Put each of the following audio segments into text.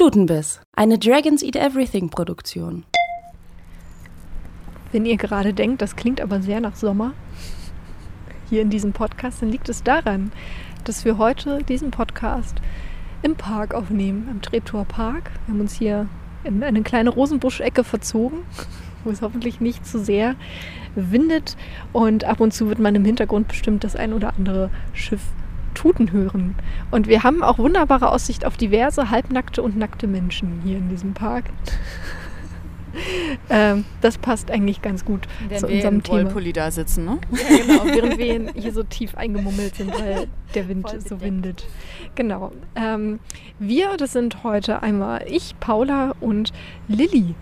Stutenbiss, eine Dragons Eat Everything Produktion. Wenn ihr gerade denkt, das klingt aber sehr nach Sommer, hier in diesem Podcast, dann liegt es daran, dass wir heute diesen Podcast im Park aufnehmen, im Treptower Park. Wir haben uns hier in eine kleine Rosenbuschecke verzogen, wo es hoffentlich nicht zu sehr windet und ab und zu wird man im Hintergrund bestimmt das ein oder andere Schiff Tuten hören. Und wir haben auch wunderbare Aussicht auf diverse halbnackte und nackte Menschen hier in diesem Park. ähm, das passt eigentlich ganz gut während zu wir unserem im Thema. Wollpulli da sitzen, ne? Ja, genau, während wir hier so tief eingemummelt sind, weil der Wind Voll so windet. Genau. Ähm, wir, das sind heute einmal ich, Paula und Lilly.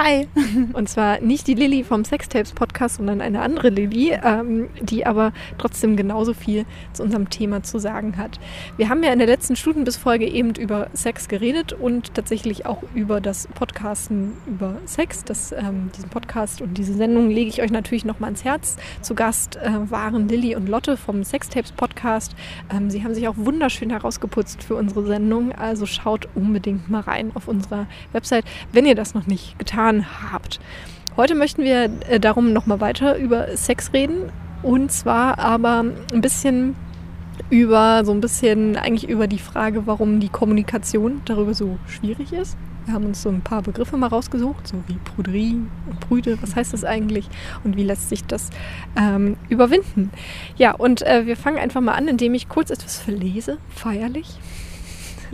Hi. Und zwar nicht die Lilly vom Sextapes Podcast, sondern eine andere Lilly, ähm, die aber trotzdem genauso viel zu unserem Thema zu sagen hat. Wir haben ja in der letzten Stutenbiss-Folge eben über Sex geredet und tatsächlich auch über das Podcasten über Sex. Das, ähm, diesen Podcast und diese Sendung lege ich euch natürlich nochmal ans Herz. Zu Gast äh, waren Lilly und Lotte vom Sextapes Podcast. Ähm, sie haben sich auch wunderschön herausgeputzt für unsere Sendung. Also schaut unbedingt mal rein auf unserer Website, wenn ihr das noch nicht getan habt. Heute möchten wir äh, darum nochmal weiter über Sex reden. Und zwar aber ein bisschen über so ein bisschen eigentlich über die Frage, warum die Kommunikation darüber so schwierig ist. Wir haben uns so ein paar Begriffe mal rausgesucht, so wie Pruderie und Brüde. Was heißt das eigentlich und wie lässt sich das ähm, überwinden? Ja, und äh, wir fangen einfach mal an, indem ich kurz etwas verlese, feierlich.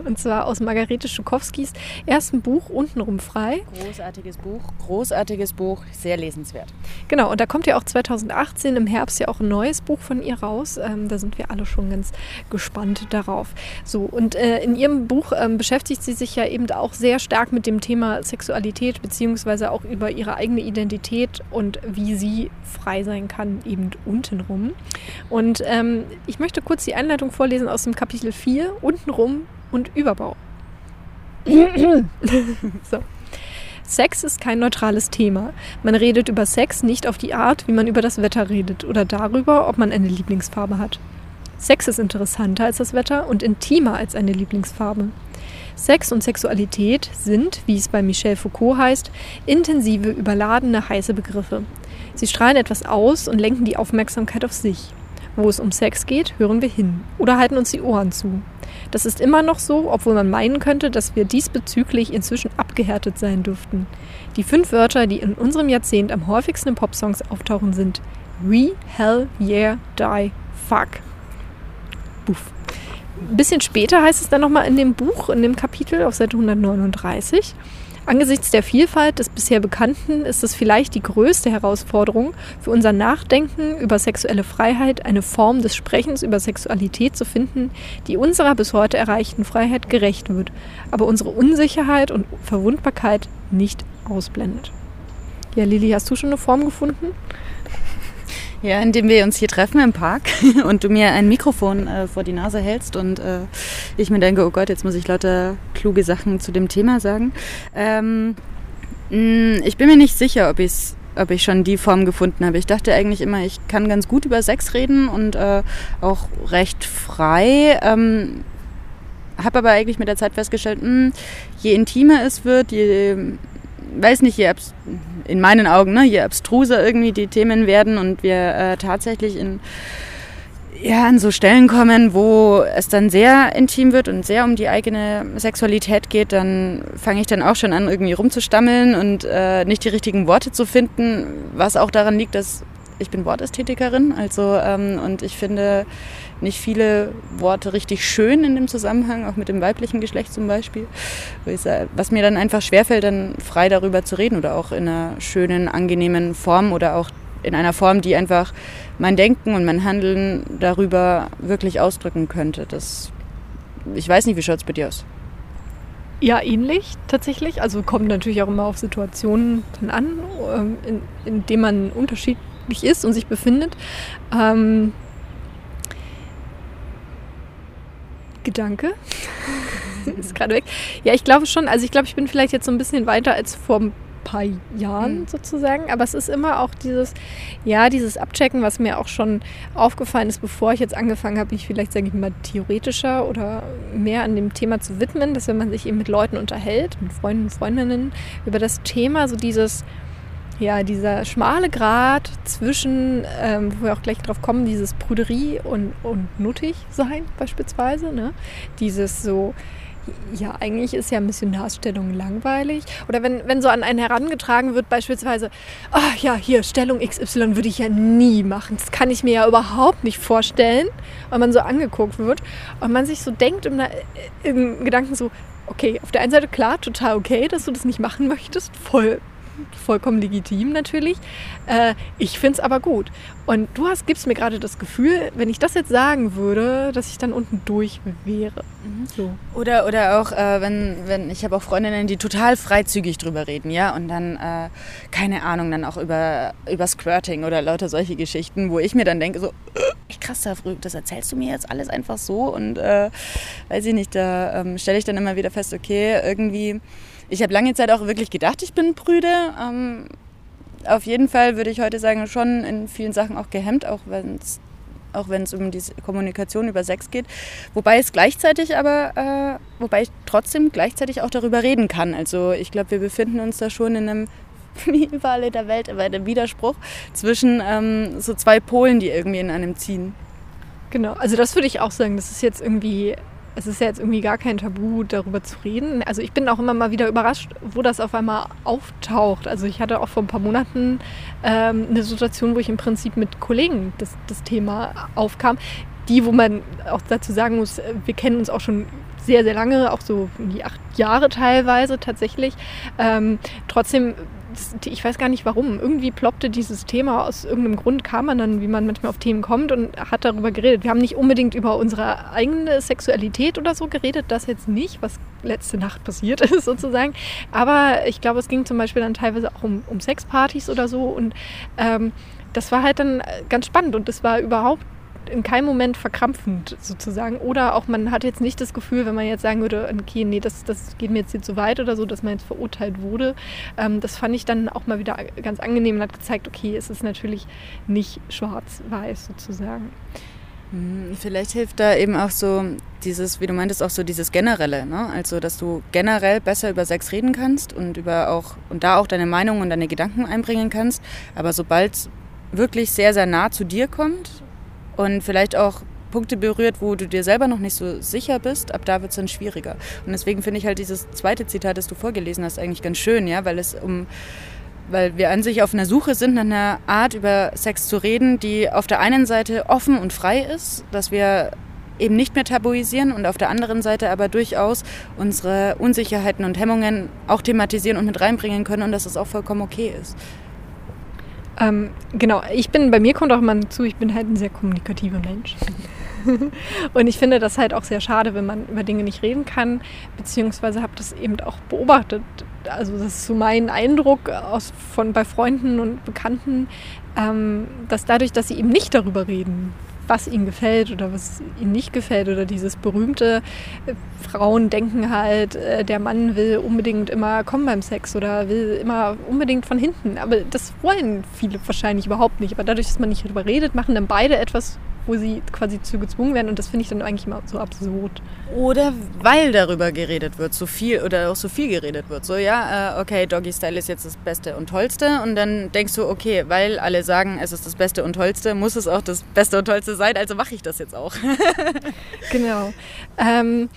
Und zwar aus Margarete Schukowskis ersten Buch Untenrum frei. Großartiges Buch, großartiges Buch, sehr lesenswert. Genau, und da kommt ja auch 2018 im Herbst ja auch ein neues Buch von ihr raus. Ähm, da sind wir alle schon ganz gespannt darauf. So, und äh, in ihrem Buch ähm, beschäftigt sie sich ja eben auch sehr stark mit dem Thema Sexualität, beziehungsweise auch über ihre eigene Identität und wie sie frei sein kann, eben untenrum. Und ähm, ich möchte kurz die Einleitung vorlesen aus dem Kapitel 4, untenrum und Überbau. so. Sex ist kein neutrales Thema. Man redet über Sex nicht auf die Art, wie man über das Wetter redet oder darüber, ob man eine Lieblingsfarbe hat. Sex ist interessanter als das Wetter und intimer als eine Lieblingsfarbe. Sex und Sexualität sind, wie es bei Michel Foucault heißt, intensive, überladene, heiße Begriffe. Sie strahlen etwas aus und lenken die Aufmerksamkeit auf sich. Wo es um Sex geht, hören wir hin oder halten uns die Ohren zu. Das ist immer noch so, obwohl man meinen könnte, dass wir diesbezüglich inzwischen abgehärtet sein dürften. Die fünf Wörter, die in unserem Jahrzehnt am häufigsten in Popsongs auftauchen, sind We, Hell, Yeah, Die, Fuck. Buff. Ein bisschen später heißt es dann nochmal in dem Buch, in dem Kapitel auf Seite 139. Angesichts der Vielfalt des bisher Bekannten ist es vielleicht die größte Herausforderung für unser Nachdenken über sexuelle Freiheit, eine Form des Sprechens über Sexualität zu finden, die unserer bis heute erreichten Freiheit gerecht wird, aber unsere Unsicherheit und Verwundbarkeit nicht ausblendet. Ja, Lili, hast du schon eine Form gefunden? Ja, indem wir uns hier treffen im Park und du mir ein Mikrofon äh, vor die Nase hältst und äh, ich mir denke, oh Gott, jetzt muss ich lauter kluge Sachen zu dem Thema sagen. Ähm, mh, ich bin mir nicht sicher, ob ich's ob ich schon die Form gefunden habe. Ich dachte eigentlich immer, ich kann ganz gut über Sex reden und äh, auch recht frei. Ähm, habe aber eigentlich mit der Zeit festgestellt, mh, je intimer es wird, je, weiß nicht, je in meinen Augen, ne, je abstruser irgendwie die Themen werden und wir äh, tatsächlich in, ja, an so Stellen kommen, wo es dann sehr intim wird und sehr um die eigene Sexualität geht, dann fange ich dann auch schon an, irgendwie rumzustammeln und äh, nicht die richtigen Worte zu finden, was auch daran liegt, dass ich bin Wortästhetikerin, also ähm, und ich finde nicht viele Worte richtig schön in dem Zusammenhang, auch mit dem weiblichen Geschlecht zum Beispiel, was mir dann einfach schwerfällt, dann frei darüber zu reden oder auch in einer schönen, angenehmen Form oder auch in einer Form, die einfach mein Denken und mein Handeln darüber wirklich ausdrücken könnte. Das, ich weiß nicht, wie schaut es bei dir aus? Ja, ähnlich tatsächlich. Also kommt natürlich auch immer auf Situationen dann an, ähm, in, in denen man unterschiedlich ist und sich befindet. Ähm, Gedanke ist gerade weg. Ja, ich glaube schon. Also ich glaube, ich bin vielleicht jetzt so ein bisschen weiter als vor ein paar Jahren mhm. sozusagen. Aber es ist immer auch dieses, ja, dieses Abchecken, was mir auch schon aufgefallen ist, bevor ich jetzt angefangen habe, mich vielleicht, sage ich mal, theoretischer oder mehr an dem Thema zu widmen, dass wenn man sich eben mit Leuten unterhält, mit Freunden und Freundinnen, über das Thema, so dieses, ja, dieser schmale Grat zwischen, ähm, wo wir auch gleich drauf kommen, dieses Prüderie und, und nuttig sein beispielsweise, ne? dieses so, ja, eigentlich ist ja Missionarsstellung langweilig. Oder wenn, wenn so an einen herangetragen wird, beispielsweise, ach ja, hier, Stellung XY würde ich ja nie machen. Das kann ich mir ja überhaupt nicht vorstellen. Und man so angeguckt wird und man sich so denkt im, im Gedanken so, okay, auf der einen Seite klar, total okay, dass du das nicht machen möchtest, voll vollkommen legitim natürlich. Äh, ich finde es aber gut. Und du hast, gibst mir gerade das Gefühl, wenn ich das jetzt sagen würde, dass ich dann unten durch wäre. Mhm. So. Oder, oder auch, äh, wenn, wenn ich habe auch Freundinnen, die total freizügig drüber reden, ja, und dann, äh, keine Ahnung, dann auch über, über Squirting oder lauter solche Geschichten, wo ich mir dann denke, so, äh, krass, das erzählst du mir jetzt alles einfach so und äh, weiß ich nicht, da ähm, stelle ich dann immer wieder fest, okay, irgendwie ich habe lange Zeit auch wirklich gedacht, ich bin prüde. Ähm, auf jeden Fall würde ich heute sagen, schon in vielen Sachen auch gehemmt, auch wenn es auch wenn es um die Kommunikation über Sex geht. Wobei es gleichzeitig aber, äh, wobei ich trotzdem gleichzeitig auch darüber reden kann. Also ich glaube, wir befinden uns da schon in einem, wie überall in der Welt, aber in einem Widerspruch zwischen ähm, so zwei Polen, die irgendwie in einem ziehen. Genau, also das würde ich auch sagen, das ist jetzt irgendwie es ist ja jetzt irgendwie gar kein Tabu, darüber zu reden. Also ich bin auch immer mal wieder überrascht, wo das auf einmal auftaucht. Also ich hatte auch vor ein paar Monaten ähm, eine Situation, wo ich im Prinzip mit Kollegen das, das Thema aufkam. Die, wo man auch dazu sagen muss, wir kennen uns auch schon sehr, sehr lange, auch so die acht Jahre teilweise tatsächlich. Ähm, trotzdem ich weiß gar nicht warum. Irgendwie ploppte dieses Thema aus irgendeinem Grund, kam man dann, wie man manchmal auf Themen kommt und hat darüber geredet. Wir haben nicht unbedingt über unsere eigene Sexualität oder so geredet, das jetzt nicht, was letzte Nacht passiert ist sozusagen. Aber ich glaube, es ging zum Beispiel dann teilweise auch um, um Sexpartys oder so und ähm, das war halt dann ganz spannend und das war überhaupt in keinem Moment verkrampfend sozusagen. Oder auch man hat jetzt nicht das Gefühl, wenn man jetzt sagen würde, okay, nee, das, das geht mir jetzt hier zu weit oder so, dass man jetzt verurteilt wurde. Ähm, das fand ich dann auch mal wieder ganz angenehm und hat gezeigt, okay, es ist natürlich nicht schwarz-weiß sozusagen. Hm, vielleicht hilft da eben auch so dieses, wie du meintest, auch so dieses Generelle, ne? Also, dass du generell besser über Sex reden kannst und über auch und da auch deine Meinung und deine Gedanken einbringen kannst. Aber sobald es wirklich sehr, sehr nah zu dir kommt und vielleicht auch Punkte berührt, wo du dir selber noch nicht so sicher bist, ab da wird es dann schwieriger. Und deswegen finde ich halt dieses zweite Zitat, das du vorgelesen hast, eigentlich ganz schön, ja, weil es um weil wir an sich auf einer Suche sind nach einer Art über Sex zu reden, die auf der einen Seite offen und frei ist, dass wir eben nicht mehr tabuisieren und auf der anderen Seite aber durchaus unsere Unsicherheiten und Hemmungen auch thematisieren und mit reinbringen können und dass es auch vollkommen okay ist. Ähm, genau, ich bin, bei mir kommt auch immer zu, ich bin halt ein sehr kommunikativer Mensch. und ich finde das halt auch sehr schade, wenn man über Dinge nicht reden kann, beziehungsweise habe das eben auch beobachtet. Also das ist so mein Eindruck aus, von, bei Freunden und Bekannten, ähm, dass dadurch, dass sie eben nicht darüber reden, was ihnen gefällt oder was ihnen nicht gefällt oder dieses berühmte äh, Frauen denken halt, äh, der Mann will unbedingt immer kommen beim Sex oder will immer unbedingt von hinten. Aber das wollen viele wahrscheinlich überhaupt nicht. Aber dadurch, dass man nicht darüber redet, machen dann beide etwas, wo sie quasi zu gezwungen werden und das finde ich dann eigentlich immer so absurd. Oder weil darüber geredet wird, so viel oder auch so viel geredet wird. So, ja, äh, okay, Doggy Style ist jetzt das Beste und Tollste und dann denkst du, okay, weil alle sagen, es ist das Beste und Tollste, muss es auch das Beste und Tollste sein, also mache ich das jetzt auch. genau. Ähm,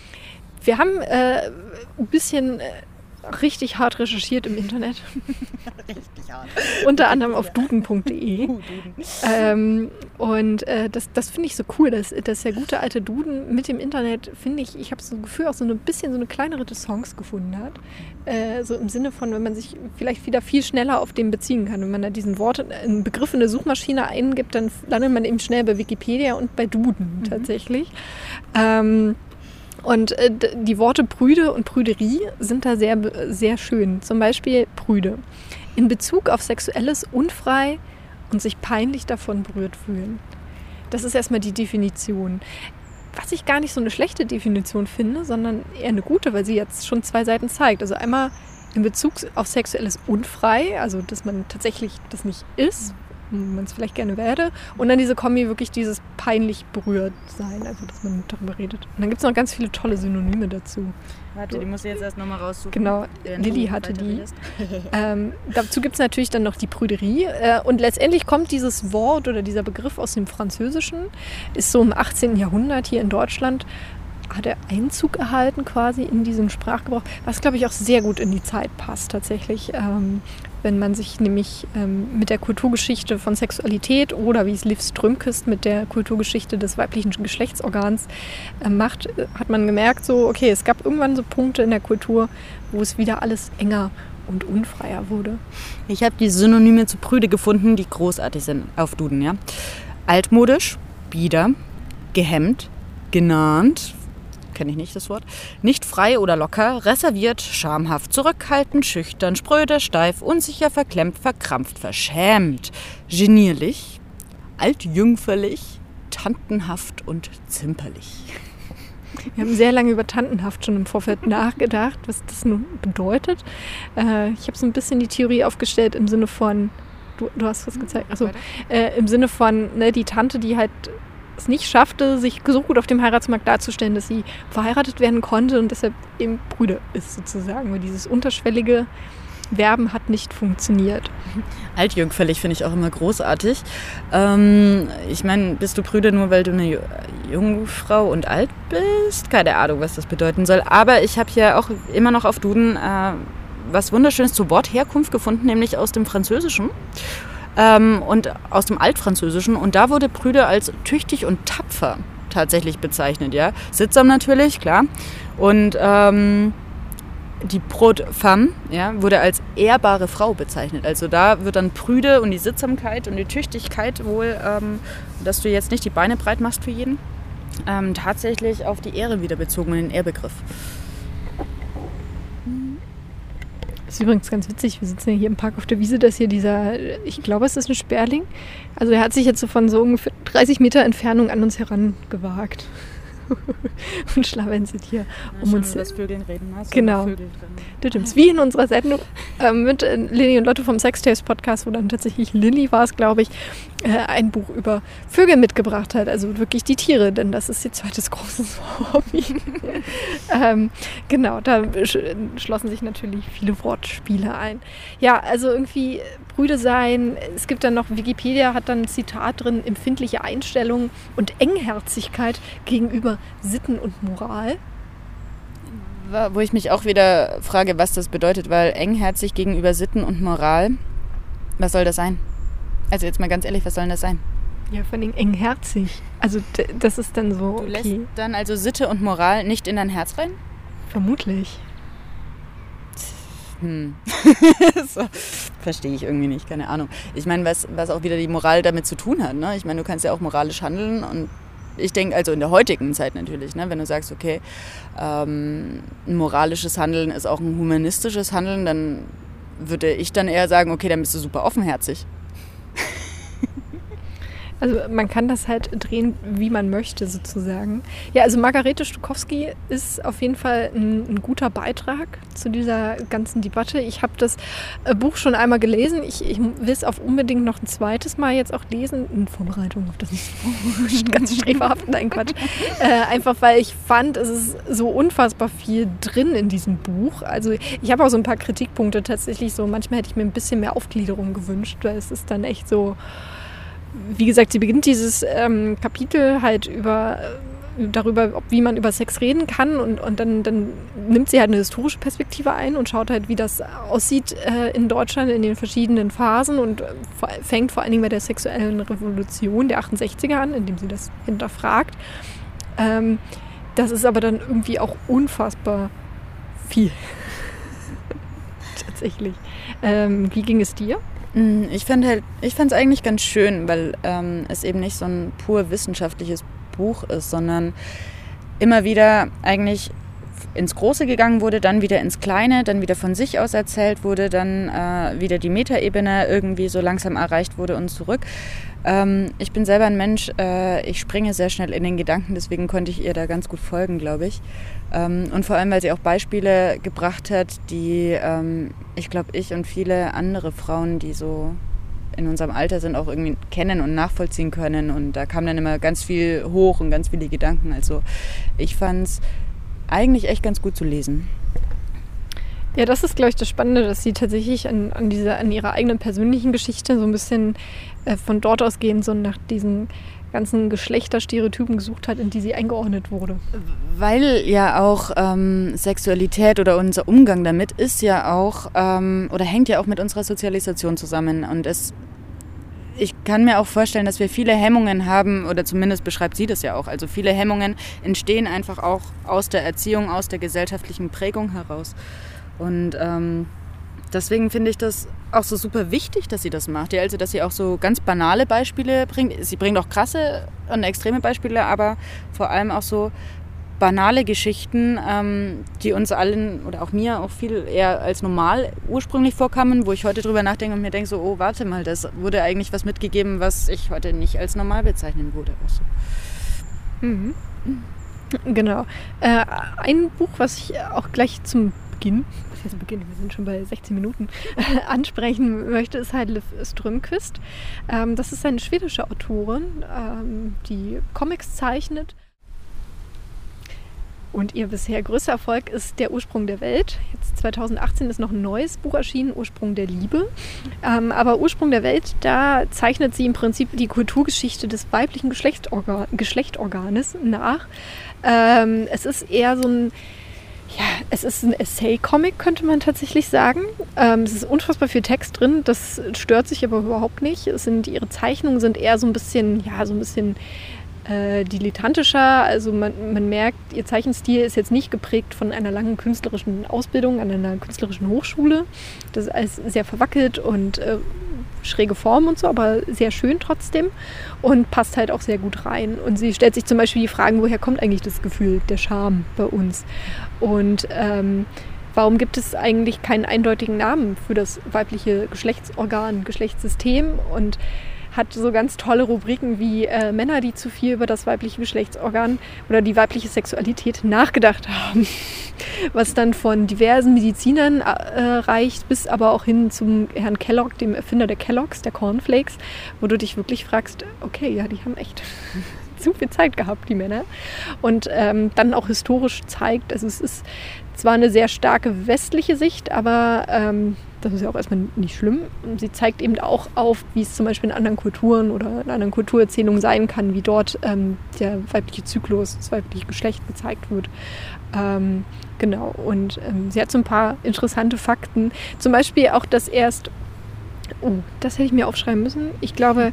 wir haben äh, ein bisschen äh, richtig hart recherchiert im Internet. richtig hart. Unter anderem auf duden.de. Uh, ähm, und äh, das, das finde ich so cool, dass, dass der gute alte Duden mit dem Internet, finde ich, ich habe so ein Gefühl, auch so ein bisschen so eine kleinere Songs gefunden hat. Äh, so im Sinne von, wenn man sich vielleicht wieder viel schneller auf den beziehen kann. Wenn man da diesen Wort, einen Begriff in eine Suchmaschine eingibt, dann landet man eben schnell bei Wikipedia und bei Duden mhm. tatsächlich. Ähm, und äh, die Worte Prüde und Prüderie sind da sehr, sehr schön. Zum Beispiel Prüde. In Bezug auf sexuelles Unfrei und sich peinlich davon berührt fühlen. Das ist erstmal die Definition. Was ich gar nicht so eine schlechte Definition finde, sondern eher eine gute, weil sie jetzt schon zwei Seiten zeigt. Also einmal in Bezug auf sexuelles Unfrei, also dass man tatsächlich das nicht ist, man es vielleicht gerne werde. Und dann diese Kombi wirklich dieses peinlich berührt sein, also dass man darüber redet. Und dann gibt es noch ganz viele tolle Synonyme dazu. Warte, die muss ich jetzt erst nochmal raussuchen. Genau, Lilly hatte die. ähm, dazu gibt es natürlich dann noch die Prüderie. Äh, und letztendlich kommt dieses Wort oder dieser Begriff aus dem Französischen, ist so im 18. Jahrhundert hier in Deutschland hat er Einzug erhalten quasi in diesen Sprachgebrauch, was glaube ich auch sehr gut in die Zeit passt tatsächlich. Ähm, wenn man sich nämlich ähm, mit der Kulturgeschichte von Sexualität oder wie es Liv Strömkist mit der Kulturgeschichte des weiblichen Geschlechtsorgans äh, macht, hat man gemerkt, so, okay, es gab irgendwann so Punkte in der Kultur, wo es wieder alles enger und unfreier wurde. Ich habe die Synonyme zu Prüde gefunden, die großartig sind auf Duden, ja. Altmodisch, bieder, gehemmt, genannt, kenne ich nicht das Wort, nicht frei oder locker, reserviert, schamhaft, zurückhaltend, schüchtern, spröde, steif, unsicher, verklemmt, verkrampft, verschämt, genierlich, altjüngferlich, tantenhaft und zimperlich. Wir haben sehr lange über Tantenhaft schon im Vorfeld nachgedacht, was das nun bedeutet. Äh, ich habe so ein bisschen die Theorie aufgestellt im Sinne von, du, du hast was gezeigt, also äh, im Sinne von ne, die Tante, die halt es nicht schaffte, sich so gut auf dem Heiratsmarkt darzustellen, dass sie verheiratet werden konnte und deshalb eben Brüder ist sozusagen. Weil dieses unterschwellige Werben hat nicht funktioniert. Altjungfällig finde ich auch immer großartig. Ähm, ich meine, bist du Brüder nur, weil du eine Jungfrau und alt bist? Keine Ahnung, was das bedeuten soll. Aber ich habe hier auch immer noch auf Duden äh, was Wunderschönes zur Wortherkunft gefunden, nämlich aus dem Französischen ähm, und aus dem Altfranzösischen. Und da wurde Brüder als tüchtig und tapfer tatsächlich bezeichnet. Ja? Sittsam natürlich, klar. Und ähm, die Brot femme ja, wurde als ehrbare Frau bezeichnet. Also da wird dann Prüde und die Sittsamkeit und die Tüchtigkeit wohl, ähm, dass du jetzt nicht die Beine breit machst für jeden, ähm, tatsächlich auf die Ehre wieder bezogen, den Ehrbegriff. Das ist übrigens ganz witzig. Wir sitzen hier im Park auf der Wiese. Das hier dieser, ich glaube, es ist ein Sperling. Also er hat sich jetzt so von so ungefähr 30 Meter Entfernung an uns herangewagt. und schlawenzelt hier ja, um uns. Das Vögeln reden. Hast genau. Du stimmst. Wie in unserer Sendung äh, mit äh, Lilly und Lotte vom Sextapes Podcast, wo dann tatsächlich Lilly war es, glaube ich, äh, ein Buch über Vögel mitgebracht hat. Also wirklich die Tiere, denn das ist ihr zweites großes Hobby. ähm, genau, da schlossen sich natürlich viele Wortspiele ein. Ja, also irgendwie Brüde sein. Es gibt dann noch, Wikipedia hat dann ein Zitat drin, empfindliche Einstellungen und Engherzigkeit gegenüber Sitten und Moral. Wo ich mich auch wieder frage, was das bedeutet, weil engherzig gegenüber Sitten und Moral, was soll das sein? Also jetzt mal ganz ehrlich, was soll denn das sein? Ja, vor allem engherzig. Also das ist dann so. Du lässt okay. dann also Sitte und Moral nicht in dein Herz rein? Vermutlich. Hm. so, Verstehe ich irgendwie nicht, keine Ahnung. Ich meine, was, was auch wieder die Moral damit zu tun hat. Ne? Ich meine, du kannst ja auch moralisch handeln und ich denke, also in der heutigen Zeit natürlich, ne, wenn du sagst, okay, ähm, ein moralisches Handeln ist auch ein humanistisches Handeln, dann würde ich dann eher sagen, okay, dann bist du super offenherzig. Also man kann das halt drehen, wie man möchte, sozusagen. Ja, also Margarete Stukowski ist auf jeden Fall ein, ein guter Beitrag zu dieser ganzen Debatte. Ich habe das äh, Buch schon einmal gelesen. Ich, ich will es auch unbedingt noch ein zweites Mal jetzt auch lesen, in Vorbereitung auf das ganz sträfhaft, nein Quatsch. Äh, einfach weil ich fand, es ist so unfassbar viel drin in diesem Buch. Also ich habe auch so ein paar Kritikpunkte tatsächlich so. Manchmal hätte ich mir ein bisschen mehr Aufgliederung gewünscht, weil es ist dann echt so wie gesagt, sie beginnt dieses ähm, Kapitel halt über äh, darüber, ob, wie man über Sex reden kann und, und dann, dann nimmt sie halt eine historische Perspektive ein und schaut halt, wie das aussieht äh, in Deutschland in den verschiedenen Phasen und äh, fängt vor allen Dingen bei der sexuellen Revolution der 68er an, indem sie das hinterfragt. Ähm, das ist aber dann irgendwie auch unfassbar viel. Tatsächlich. Ähm, wie ging es dir? Mm, ich fand halt, ich fand es eigentlich ganz schön, weil ähm, es eben nicht so ein pur wissenschaftliches Buch ist, sondern immer wieder eigentlich ins Große gegangen wurde, dann wieder ins Kleine, dann wieder von sich aus erzählt wurde, dann äh, wieder die Metaebene irgendwie so langsam erreicht wurde und zurück. Ähm, ich bin selber ein Mensch, äh, ich springe sehr schnell in den Gedanken, deswegen konnte ich ihr da ganz gut folgen, glaube ich. Ähm, und vor allem, weil sie auch Beispiele gebracht hat, die ähm, ich glaube, ich und viele andere Frauen, die so in unserem Alter sind, auch irgendwie kennen und nachvollziehen können. Und da kam dann immer ganz viel hoch und ganz viele Gedanken. Also ich fand es eigentlich echt ganz gut zu lesen. Ja, das ist, glaube ich, das Spannende, dass sie tatsächlich an, an, diese, an ihrer eigenen persönlichen Geschichte so ein bisschen äh, von dort ausgehend so nach diesen ganzen Geschlechterstereotypen gesucht hat, in die sie eingeordnet wurde. Weil ja auch ähm, Sexualität oder unser Umgang damit ist ja auch ähm, oder hängt ja auch mit unserer Sozialisation zusammen. Und es, ich kann mir auch vorstellen, dass wir viele Hemmungen haben, oder zumindest beschreibt sie das ja auch. Also viele Hemmungen entstehen einfach auch aus der Erziehung, aus der gesellschaftlichen Prägung heraus. Und ähm, deswegen finde ich das auch so super wichtig, dass sie das macht. Ja, also, dass sie auch so ganz banale Beispiele bringt. Sie bringt auch krasse und extreme Beispiele, aber vor allem auch so banale Geschichten, ähm, die uns allen oder auch mir auch viel eher als normal ursprünglich vorkamen, wo ich heute drüber nachdenke und mir denke so, oh, warte mal, das wurde eigentlich was mitgegeben, was ich heute nicht als normal bezeichnen würde. So. Mhm. Genau. Äh, ein Buch, was ich auch gleich zum Beginn, was heißt Beginn, wir sind schon bei 16 Minuten, ansprechen möchte, ist halt Liv Strömquist. Ähm, das ist eine schwedische Autorin, ähm, die Comics zeichnet. Und ihr bisher größter Erfolg ist Der Ursprung der Welt. Jetzt 2018 ist noch ein neues Buch erschienen, Ursprung der Liebe. Ähm, aber Ursprung der Welt, da zeichnet sie im Prinzip die Kulturgeschichte des weiblichen Geschlechtorgan Geschlechtorganes nach. Ähm, es ist eher so ein ja, es ist ein Essay-Comic, könnte man tatsächlich sagen. Ähm, es ist unfassbar viel Text drin, das stört sich aber überhaupt nicht. Es sind, ihre Zeichnungen sind eher so ein bisschen, ja, so ein bisschen äh, dilettantischer. Also man, man merkt, ihr Zeichenstil ist jetzt nicht geprägt von einer langen künstlerischen Ausbildung an einer künstlerischen Hochschule. Das ist alles sehr verwackelt und äh, schräge Form und so, aber sehr schön trotzdem und passt halt auch sehr gut rein. Und sie stellt sich zum Beispiel die Fragen, woher kommt eigentlich das Gefühl der Scham bei uns? Und ähm, warum gibt es eigentlich keinen eindeutigen Namen für das weibliche Geschlechtsorgan, Geschlechtssystem? Und hat so ganz tolle Rubriken wie äh, Männer, die zu viel über das weibliche Geschlechtsorgan oder die weibliche Sexualität nachgedacht haben. Was dann von diversen Medizinern äh, reicht, bis aber auch hin zum Herrn Kellogg, dem Erfinder der Kelloggs, der Cornflakes, wo du dich wirklich fragst, okay, ja, die haben echt zu viel Zeit gehabt, die Männer. Und ähm, dann auch historisch zeigt, also es ist zwar eine sehr starke westliche Sicht, aber ähm, das ist ja auch erstmal nicht schlimm. Sie zeigt eben auch auf, wie es zum Beispiel in anderen Kulturen oder in anderen Kulturerzählungen sein kann, wie dort ähm, der weibliche Zyklus, das weibliche Geschlecht gezeigt wird. Ähm, genau. Und ähm, sie hat so ein paar interessante Fakten. Zum Beispiel auch, dass erst, oh, das hätte ich mir aufschreiben müssen. Ich glaube,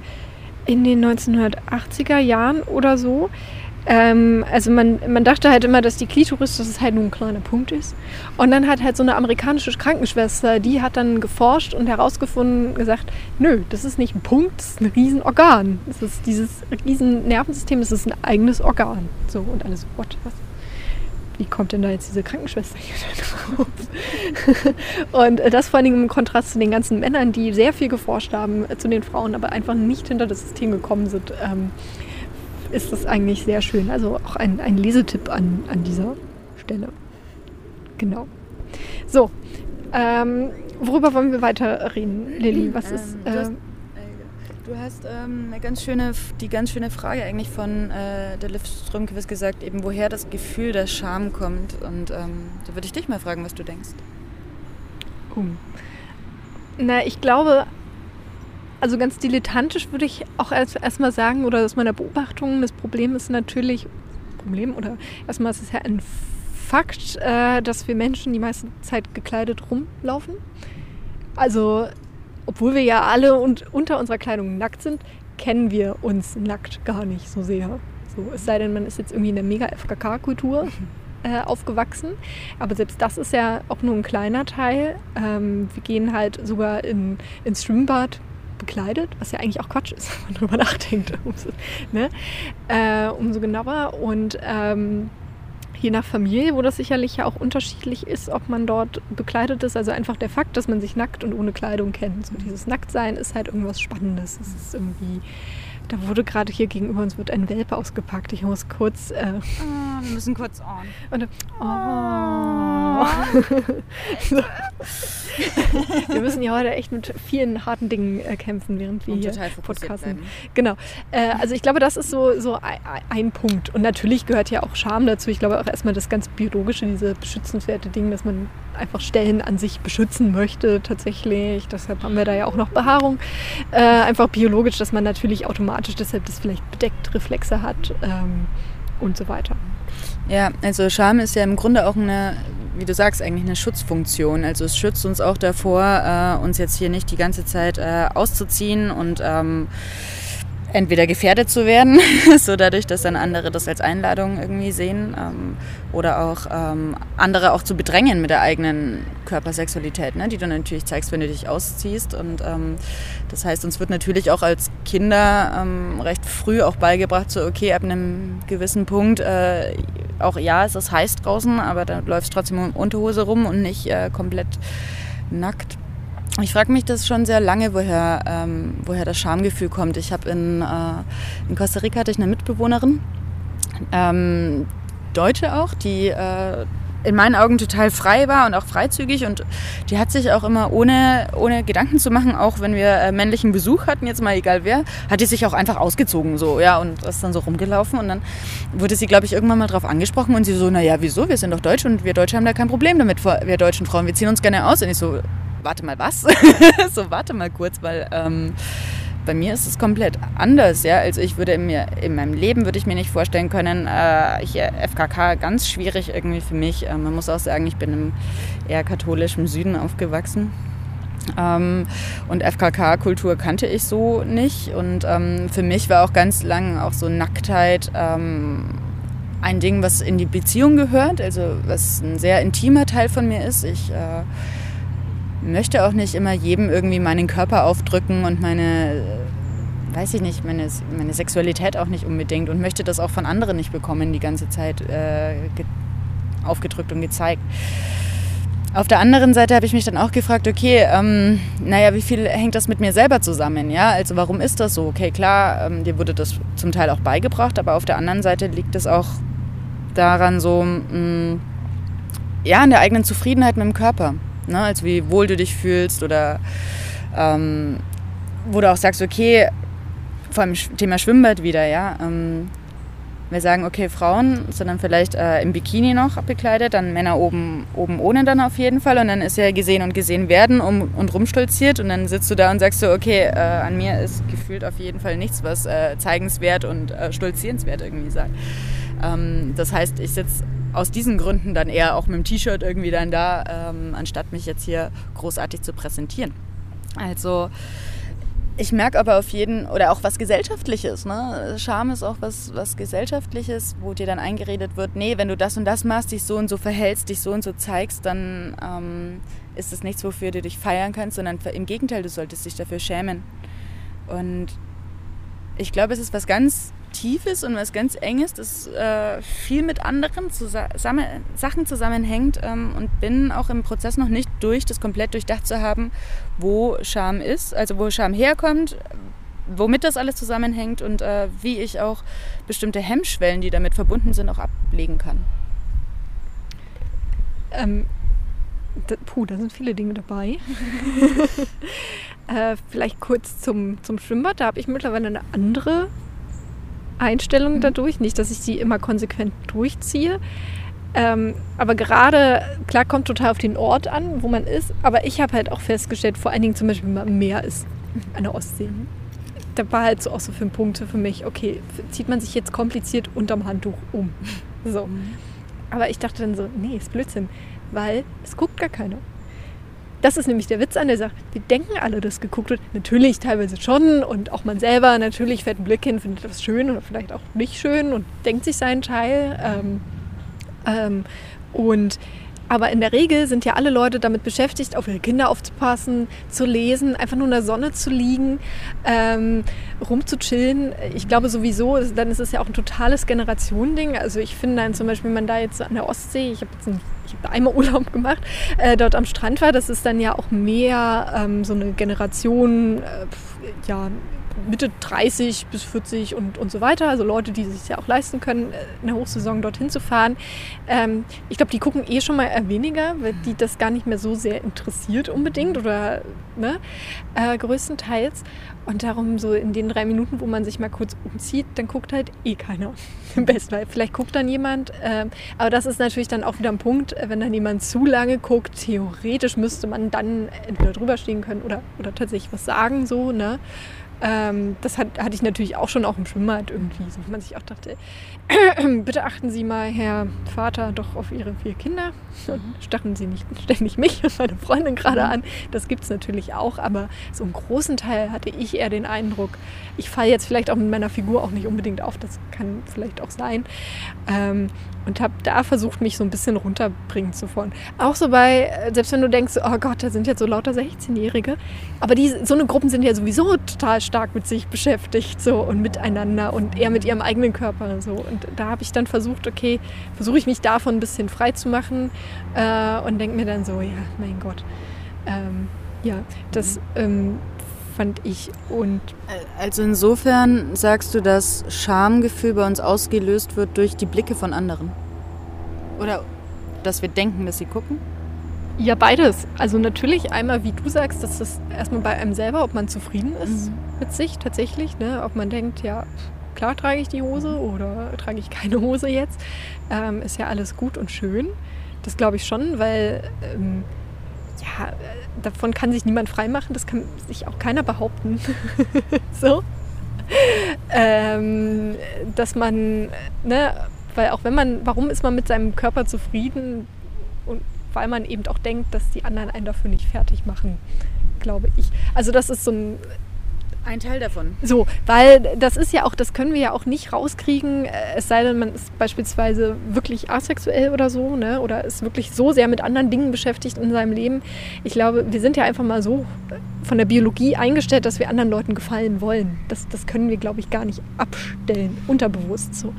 in den 1980er Jahren oder so ähm, also man, man dachte halt immer, dass die Klitoris, dass es halt nur ein kleiner Punkt ist. Und dann hat halt so eine amerikanische Krankenschwester, die hat dann geforscht und herausgefunden, gesagt, nö, das ist nicht ein Punkt, das ist ein Riesenorgan. Das ist dieses riesen Nervensystem, das ist ein eigenes Organ. So, und alles, what, was? Wie kommt denn da jetzt diese Krankenschwester hier drauf? und das vor allem im Kontrast zu den ganzen Männern, die sehr viel geforscht haben, äh, zu den Frauen, aber einfach nicht hinter das System gekommen sind. Ist das eigentlich sehr schön. Also auch ein, ein Lesetipp an, an dieser Stelle. Genau. So, ähm, worüber wollen wir weiter reden, Lilly? Was ähm, ist. Äh, du hast, äh, du hast ähm, eine ganz schöne, die ganz schöne Frage eigentlich von äh, der Liv Strömquist gesagt, eben woher das Gefühl der Scham kommt. Und ähm, da würde ich dich mal fragen, was du denkst. Oh. Na, ich glaube, also ganz dilettantisch würde ich auch erstmal sagen, oder aus meiner Beobachtung, das Problem ist natürlich, Problem, oder erstmal ist es ja ein Fakt, äh, dass wir Menschen die meiste Zeit gekleidet rumlaufen. Also, obwohl wir ja alle und unter unserer Kleidung nackt sind, kennen wir uns nackt gar nicht so sehr. So, es sei denn, man ist jetzt irgendwie in der mega-FKK-Kultur äh, aufgewachsen. Aber selbst das ist ja auch nur ein kleiner Teil. Ähm, wir gehen halt sogar in, ins Schwimmbad bekleidet, was ja eigentlich auch Quatsch ist, wenn man drüber nachdenkt, umso, ne? äh, umso genauer. Und ähm, je nach Familie, wo das sicherlich ja auch unterschiedlich ist, ob man dort bekleidet ist. Also einfach der Fakt, dass man sich nackt und ohne Kleidung kennt. So dieses Nacktsein ist halt irgendwas Spannendes. Es ist irgendwie da wurde gerade hier gegenüber uns wird ein Welpe ausgepackt. Ich muss kurz. Äh, oh, wir müssen kurz on. Und, oh. so. wir müssen ja heute echt mit vielen harten Dingen äh, kämpfen, während wir und hier podcasten. Genau. Äh, also ich glaube, das ist so, so ein, ein, Punkt. Und natürlich gehört ja auch Scham dazu. Ich glaube auch erstmal das ganz biologische, diese beschützenswerte Ding, dass man einfach Stellen an sich beschützen möchte tatsächlich. Deshalb haben wir da ja auch noch Behaarung. Äh, einfach biologisch, dass man natürlich automatisch deshalb das vielleicht bedeckt Reflexe hat ähm, und so weiter. Ja, also Scham ist ja im Grunde auch eine, wie du sagst, eigentlich eine Schutzfunktion. Also es schützt uns auch davor, äh, uns jetzt hier nicht die ganze Zeit äh, auszuziehen und ähm, entweder gefährdet zu werden, so dadurch, dass dann andere das als Einladung irgendwie sehen, ähm, oder auch ähm, andere auch zu bedrängen mit der eigenen Körpersexualität, ne, die du natürlich zeigst, wenn du dich ausziehst. Und ähm, das heißt, uns wird natürlich auch als Kinder ähm, recht früh auch beigebracht, so okay, ab einem gewissen Punkt, äh, auch ja, es ist heiß draußen, aber da läufst trotzdem in Unterhose rum und nicht äh, komplett nackt. Ich frage mich das schon sehr lange, woher, ähm, woher das Schamgefühl kommt. Ich habe in, äh, in Costa Rica hatte ich eine Mitbewohnerin, ähm, Deutsche auch, die äh, in meinen Augen total frei war und auch freizügig. Und die hat sich auch immer ohne, ohne Gedanken zu machen, auch wenn wir äh, männlichen Besuch hatten, jetzt mal egal wer, hat die sich auch einfach ausgezogen so, ja, und ist dann so rumgelaufen. Und dann wurde sie, glaube ich, irgendwann mal drauf angesprochen und sie so, naja, wieso, wir sind doch Deutsch und wir Deutsche haben da kein Problem damit, wir deutschen Frauen, wir ziehen uns gerne aus. Und ich so, warte mal, was? so, warte mal kurz, weil ähm, bei mir ist es komplett anders. Ja? Also ich würde mir in meinem Leben würde ich mir nicht vorstellen können, äh, hier FKK ganz schwierig irgendwie für mich. Äh, man muss auch sagen, ich bin im eher katholischen Süden aufgewachsen. Ähm, und FKK-Kultur kannte ich so nicht. Und ähm, für mich war auch ganz lang auch so Nacktheit ähm, ein Ding, was in die Beziehung gehört, also was ein sehr intimer Teil von mir ist. Ich äh, möchte auch nicht immer jedem irgendwie meinen Körper aufdrücken und meine, weiß ich nicht, meine, meine Sexualität auch nicht unbedingt und möchte das auch von anderen nicht bekommen, die ganze Zeit äh, aufgedrückt und gezeigt. Auf der anderen Seite habe ich mich dann auch gefragt, okay, ähm, naja, wie viel hängt das mit mir selber zusammen? Ja, also warum ist das so? Okay, klar, ähm, dir wurde das zum Teil auch beigebracht, aber auf der anderen Seite liegt es auch daran so, mh, mm, ja, an der eigenen Zufriedenheit mit dem Körper. Ne? Also wie wohl du dich fühlst oder ähm, wo du auch sagst, okay, vor allem Thema Schwimmbad wieder, ja. Ähm, wir sagen, okay, Frauen sind dann vielleicht äh, im Bikini noch bekleidet, dann Männer oben, oben ohne dann auf jeden Fall. Und dann ist ja gesehen und gesehen werden um, und rumstolziert. Und dann sitzt du da und sagst so, okay, äh, an mir ist gefühlt auf jeden Fall nichts, was äh, zeigenswert und äh, stolzierenswert irgendwie sagt. Ähm, das heißt, ich sitze aus diesen Gründen dann eher auch mit dem T-Shirt irgendwie dann da, ähm, anstatt mich jetzt hier großartig zu präsentieren. Also ich merke aber auf jeden, oder auch was Gesellschaftliches, ne? Scham ist auch was, was Gesellschaftliches, wo dir dann eingeredet wird, nee, wenn du das und das machst, dich so und so verhältst, dich so und so zeigst, dann ähm, ist es nichts, wofür du dich feiern kannst, sondern im Gegenteil, du solltest dich dafür schämen. Und ich glaube, es ist was ganz Tiefes und was ganz Enges, das äh, viel mit anderen zusammen, Sachen zusammenhängt ähm, und bin auch im Prozess noch nicht durch, das komplett durchdacht zu haben, wo Scham ist, also wo Scham herkommt, womit das alles zusammenhängt und äh, wie ich auch bestimmte Hemmschwellen, die damit verbunden sind, auch ablegen kann. Ähm, puh, da sind viele Dinge dabei. äh, vielleicht kurz zum, zum Schwimmbad. Da habe ich mittlerweile eine andere Einstellung mhm. dadurch. Nicht, dass ich sie immer konsequent durchziehe. Ähm, aber gerade, klar, kommt total auf den Ort an, wo man ist. Aber ich habe halt auch festgestellt, vor allen Dingen zum Beispiel, wenn man am Meer ist, an der Ostsee. Da war halt so auch so fünf Punkte für mich, okay, zieht man sich jetzt kompliziert unterm Handtuch um. So. Mhm. Aber ich dachte dann so, nee, ist Blödsinn, weil es guckt gar keiner. Das ist nämlich der Witz an der Sache. Wir denken alle, dass geguckt wird. Natürlich teilweise schon und auch man selber natürlich fährt einen Blick hin, findet das schön oder vielleicht auch nicht schön und denkt sich seinen Teil. Ähm, ähm, und Aber in der Regel sind ja alle Leute damit beschäftigt, auf ihre Kinder aufzupassen, zu lesen, einfach nur in der Sonne zu liegen, ähm, rumzuchillen. Ich glaube sowieso, dann ist es ja auch ein totales Generationending. Also ich finde dann zum Beispiel, wenn man da jetzt an der Ostsee, ich habe jetzt ein, ich hab einmal Urlaub gemacht, äh, dort am Strand war, das ist dann ja auch mehr ähm, so eine Generation, äh, ja, Mitte 30 bis 40 und, und so weiter. Also Leute, die sich ja auch leisten können, äh, in der Hochsaison dorthin zu fahren. Ähm, ich glaube, die gucken eh schon mal weniger, weil die das gar nicht mehr so sehr interessiert unbedingt oder ne, äh, größtenteils. Und darum so in den drei Minuten, wo man sich mal kurz umzieht, dann guckt halt eh keiner. Im besten Fall. Vielleicht guckt dann jemand. Äh, aber das ist natürlich dann auch wieder ein Punkt, äh, wenn dann jemand zu lange guckt. Theoretisch müsste man dann entweder drüber stehen können oder, oder tatsächlich was sagen, so, ne? Ähm, das hat, hatte ich natürlich auch schon auch im Schwimmbad irgendwie, so wo man sich auch dachte, bitte achten Sie mal, Herr Vater, doch auf Ihre vier Kinder und mhm. stacheln Sie nicht ständig mich und meine Freundin gerade mhm. an. Das gibt es natürlich auch, aber so im großen Teil hatte ich eher den Eindruck, ich falle jetzt vielleicht auch mit meiner Figur auch nicht unbedingt auf, das kann vielleicht auch sein. Ähm, und habe da versucht, mich so ein bisschen runterbringen zu wollen. Auch so bei, äh, selbst wenn du denkst, oh Gott, da sind jetzt so lauter 16-Jährige, aber die, so eine Gruppen sind ja sowieso total stark mit sich beschäftigt so und miteinander und eher mit ihrem eigenen Körper so. Und da habe ich dann versucht, okay, versuche ich mich davon ein bisschen frei zu machen äh, und denke mir dann so, ja, mein Gott, ähm, ja, das ähm, fand ich. Und also insofern sagst du, dass Schamgefühl bei uns ausgelöst wird durch die Blicke von anderen? Oder dass wir denken, dass sie gucken? Ja, beides. Also natürlich einmal, wie du sagst, dass das erstmal bei einem selber, ob man zufrieden ist mhm. mit sich tatsächlich, ne? ob man denkt, ja, klar trage ich die Hose oder trage ich keine Hose jetzt, ähm, ist ja alles gut und schön. Das glaube ich schon, weil ähm, ja, davon kann sich niemand freimachen, das kann sich auch keiner behaupten. so. Ähm, dass man, ne, weil auch wenn man, warum ist man mit seinem Körper zufrieden? Und weil man eben auch denkt, dass die anderen einen dafür nicht fertig machen, glaube ich. Also das ist so ein ein Teil davon. So, weil das ist ja auch, das können wir ja auch nicht rauskriegen, äh, es sei denn, man ist beispielsweise wirklich asexuell oder so, ne? Oder ist wirklich so sehr mit anderen Dingen beschäftigt in seinem Leben. Ich glaube, wir sind ja einfach mal so von der Biologie eingestellt, dass wir anderen Leuten gefallen wollen. Das, das können wir, glaube ich, gar nicht abstellen, unterbewusst so.